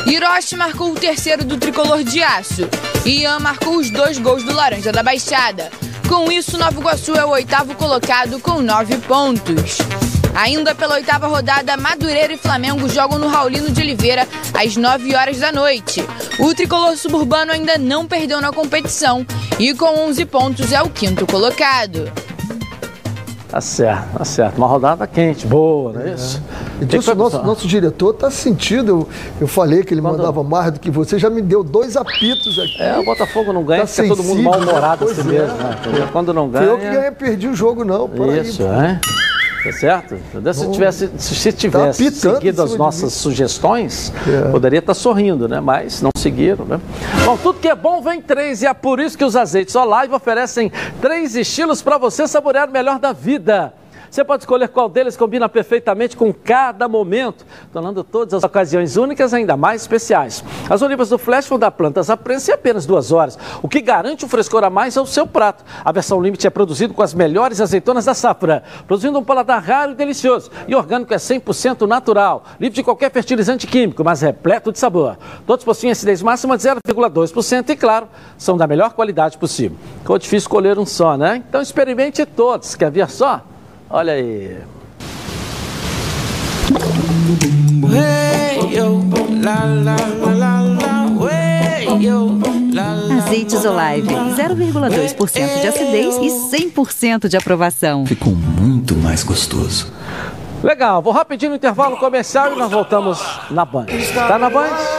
Hiroshi marcou o terceiro do tricolor de aço. Ian marcou os dois gols do Laranja da Baixada. Com isso, Nova Iguaçu é o oitavo colocado com nove pontos. Ainda pela oitava rodada, Madureira e Flamengo jogam no Raulino de Oliveira às 9 horas da noite. O tricolor suburbano ainda não perdeu na competição e com 11 pontos é o quinto colocado.
Tá certo, tá certo. Uma rodada quente, boa, não é isso?
E disso, nosso, nosso diretor tá sentindo. Eu, eu falei que ele Quando... mandava mais do que você, já me deu dois apitos aqui.
É, o Botafogo não ganha, tá fica todo mundo mal-humorado assim mesmo, né? Quando não ganha.
Foi eu que ganhei, perdi o jogo, não.
Isso, aí, é. Tá certo? Se tivesse, se tivesse tá seguido as nossas sugestões, é. poderia estar tá sorrindo, né? Mas não seguiram, né? Bom, tudo que é bom vem três e é por isso que os azeites Olive oferecem três estilos para você saborear o melhor da vida. Você pode escolher qual deles combina perfeitamente com cada momento, tornando todas as ocasiões únicas ainda mais especiais. As olivas do Flash vão dar plantas à prensa em apenas duas horas, o que garante um frescor a mais ao seu prato. A versão Limite é produzida com as melhores azeitonas da safra, produzindo um paladar raro e delicioso. E orgânico é 100% natural, livre de qualquer fertilizante químico, mas repleto de sabor. Todos possuem acidez máxima de 0,2% e, claro, são da melhor qualidade possível. Ficou difícil escolher um só, né? Então experimente todos. Quer ver só? Olha aí.
Azeites Olive, 0,2% de acidez e 100% de aprovação.
Ficou muito mais gostoso.
Legal, vou rapidinho no intervalo comercial e nós voltamos na Band. Tá na Band?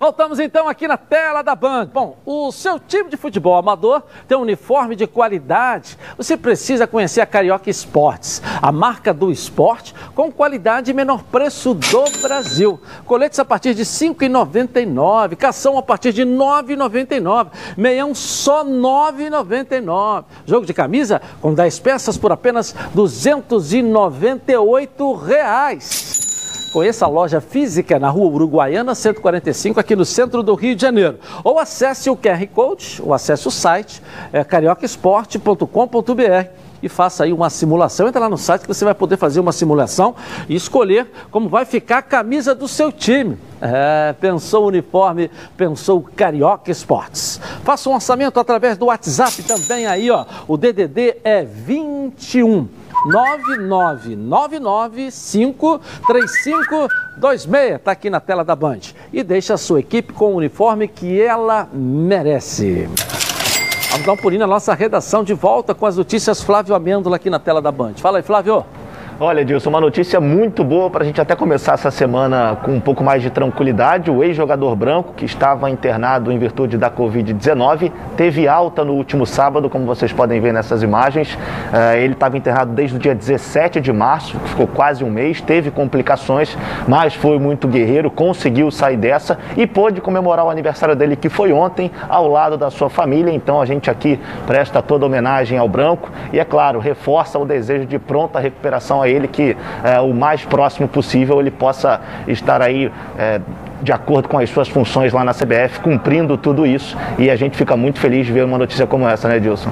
Voltamos então aqui na tela da Band. Bom, o seu time de futebol amador tem um uniforme de qualidade. Você precisa conhecer a Carioca Esportes, a marca do esporte com qualidade e menor preço do Brasil. Coletes a partir de R$ 5,99, cação a partir de R$ 9,99, meião só R$ 9,99. Jogo de camisa com 10 peças por apenas 298 reais. Conheça a loja física na rua Uruguaiana 145, aqui no centro do Rio de Janeiro. Ou acesse o QR Code, ou acesse o site é, cariocaesporte.com.br e faça aí uma simulação. Entra lá no site que você vai poder fazer uma simulação e escolher como vai ficar a camisa do seu time. É, pensou uniforme, pensou Carioca Esportes. Faça um orçamento através do WhatsApp também aí, ó. O DDD é 21 999953526. Está aqui na tela da Band. E deixa a sua equipe com o uniforme que ela merece. Vamos dar um pulinho na nossa redação de volta com as notícias Flávio Amêndola aqui na tela da Band. Fala aí, Flávio.
Olha, Edilson, uma notícia muito boa para a gente até começar essa semana com um pouco mais de tranquilidade. O ex-jogador branco, que estava internado em virtude da Covid-19, teve alta no último sábado, como vocês podem ver nessas imagens. Uh, ele estava internado desde o dia 17 de março, ficou quase um mês, teve complicações, mas foi muito guerreiro, conseguiu sair dessa e pôde comemorar o aniversário dele, que foi ontem, ao lado da sua família. Então a gente aqui presta toda homenagem ao branco e, é claro, reforça o desejo de pronta recuperação a ele que é, o mais próximo possível ele possa estar aí é, de acordo com as suas funções lá na CBF, cumprindo tudo isso. E a gente fica muito feliz de ver uma notícia como essa, né, Dilson?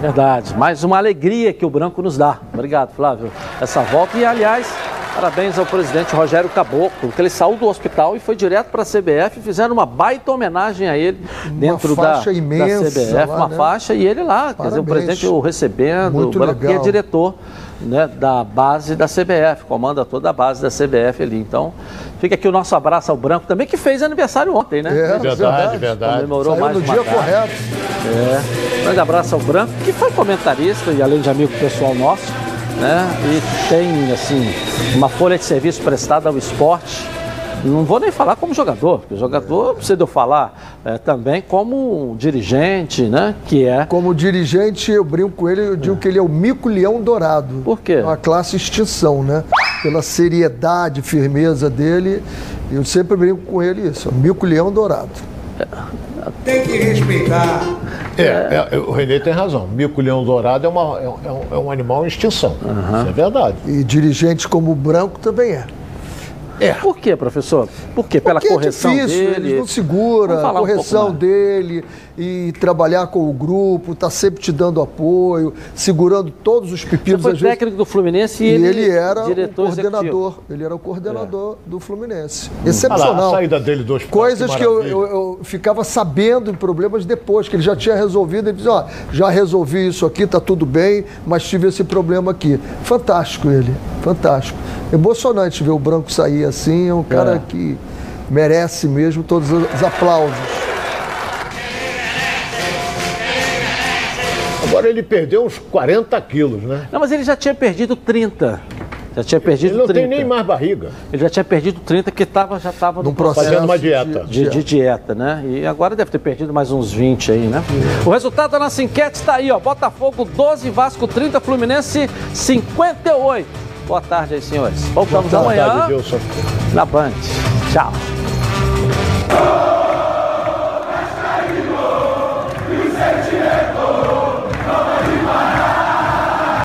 Verdade. Mais uma alegria que o branco nos dá. Obrigado, Flávio. Essa volta. E, aliás, parabéns ao presidente Rogério Caboclo, que ele saiu do hospital e foi direto para a CBF. Fizeram uma baita homenagem a ele dentro
uma faixa
da,
imensa
da CBF.
lá,
uma
né?
faixa e ele lá. Quer dizer, o
Parabéns.
presidente o recebendo,
Muito
o que é diretor né, da base da CBF, comanda toda a base da CBF ali. Então, fica aqui o nosso abraço ao branco também, que fez aniversário ontem, né?
É,
Verdade, verdade.
Comemorou
Saiu
mais
no
uma
dia correto.
É. Grande abraço ao Branco, que foi comentarista e além de amigo pessoal nosso, né? E tem, assim, uma folha de serviço prestada ao esporte. Não vou nem falar como jogador, porque o jogador precisa de eu falar é, também como um dirigente, né? Que é.
Como dirigente, eu brinco com ele, eu digo que ele é o mico-leão dourado.
Por quê?
É uma classe extinção, né? Pela seriedade, firmeza dele. Eu sempre brinco com ele isso, é o mico-leão dourado.
Tem que respeitar.
É, é, o Renê tem razão. Mico-leão dourado é, uma- é um- é um, é um animal em extinção. Isso é verdade.
E dirigente como o Branco também é.
É. Por quê, professor? Por quê? Pela
Porque
correção
é difícil,
dele.
ele não segura, a
um
correção
mais.
dele e trabalhar com o grupo, tá sempre te dando apoio, segurando todos os
Você
pepinos.
foi
às vezes-
técnico do Fluminense e,
E
ele,
ele era o
diretor
coordenador,
executivo.
ele era o coordenador do Fluminense.
Lá,
Excepcional.
a saída dele do hospital.
Coisas que eu,
maravilha.
eu- eu ficava sabendo em problemas depois, que ele já tinha resolvido. Ele dizia, ó, já resolvi isso aqui, tá tudo bem, mas tive esse problema aqui. Fantástico ele, fantástico. Emocionante ver o Branco sair assim, é um cara
É.
que merece mesmo todos os aplausos.
Agora ele perdeu uns 40 quilos, né?
Não, mas ele já tinha perdido 30. Já tinha perdido
Ele não
30.
tem nem mais barriga.
Ele já tinha perdido 30, que tava, já estava
Num processo
Fazendo uma
de-
dieta.
de, de dieta, né? E agora deve ter perdido mais uns 20 aí, né? O resultado da nossa enquete está aí, ó. Botafogo 12, Vasco 30, Fluminense 58. Boa tarde aí, senhores. Voltamos
Boa
amanhã
tarde,
na Band. Tchau.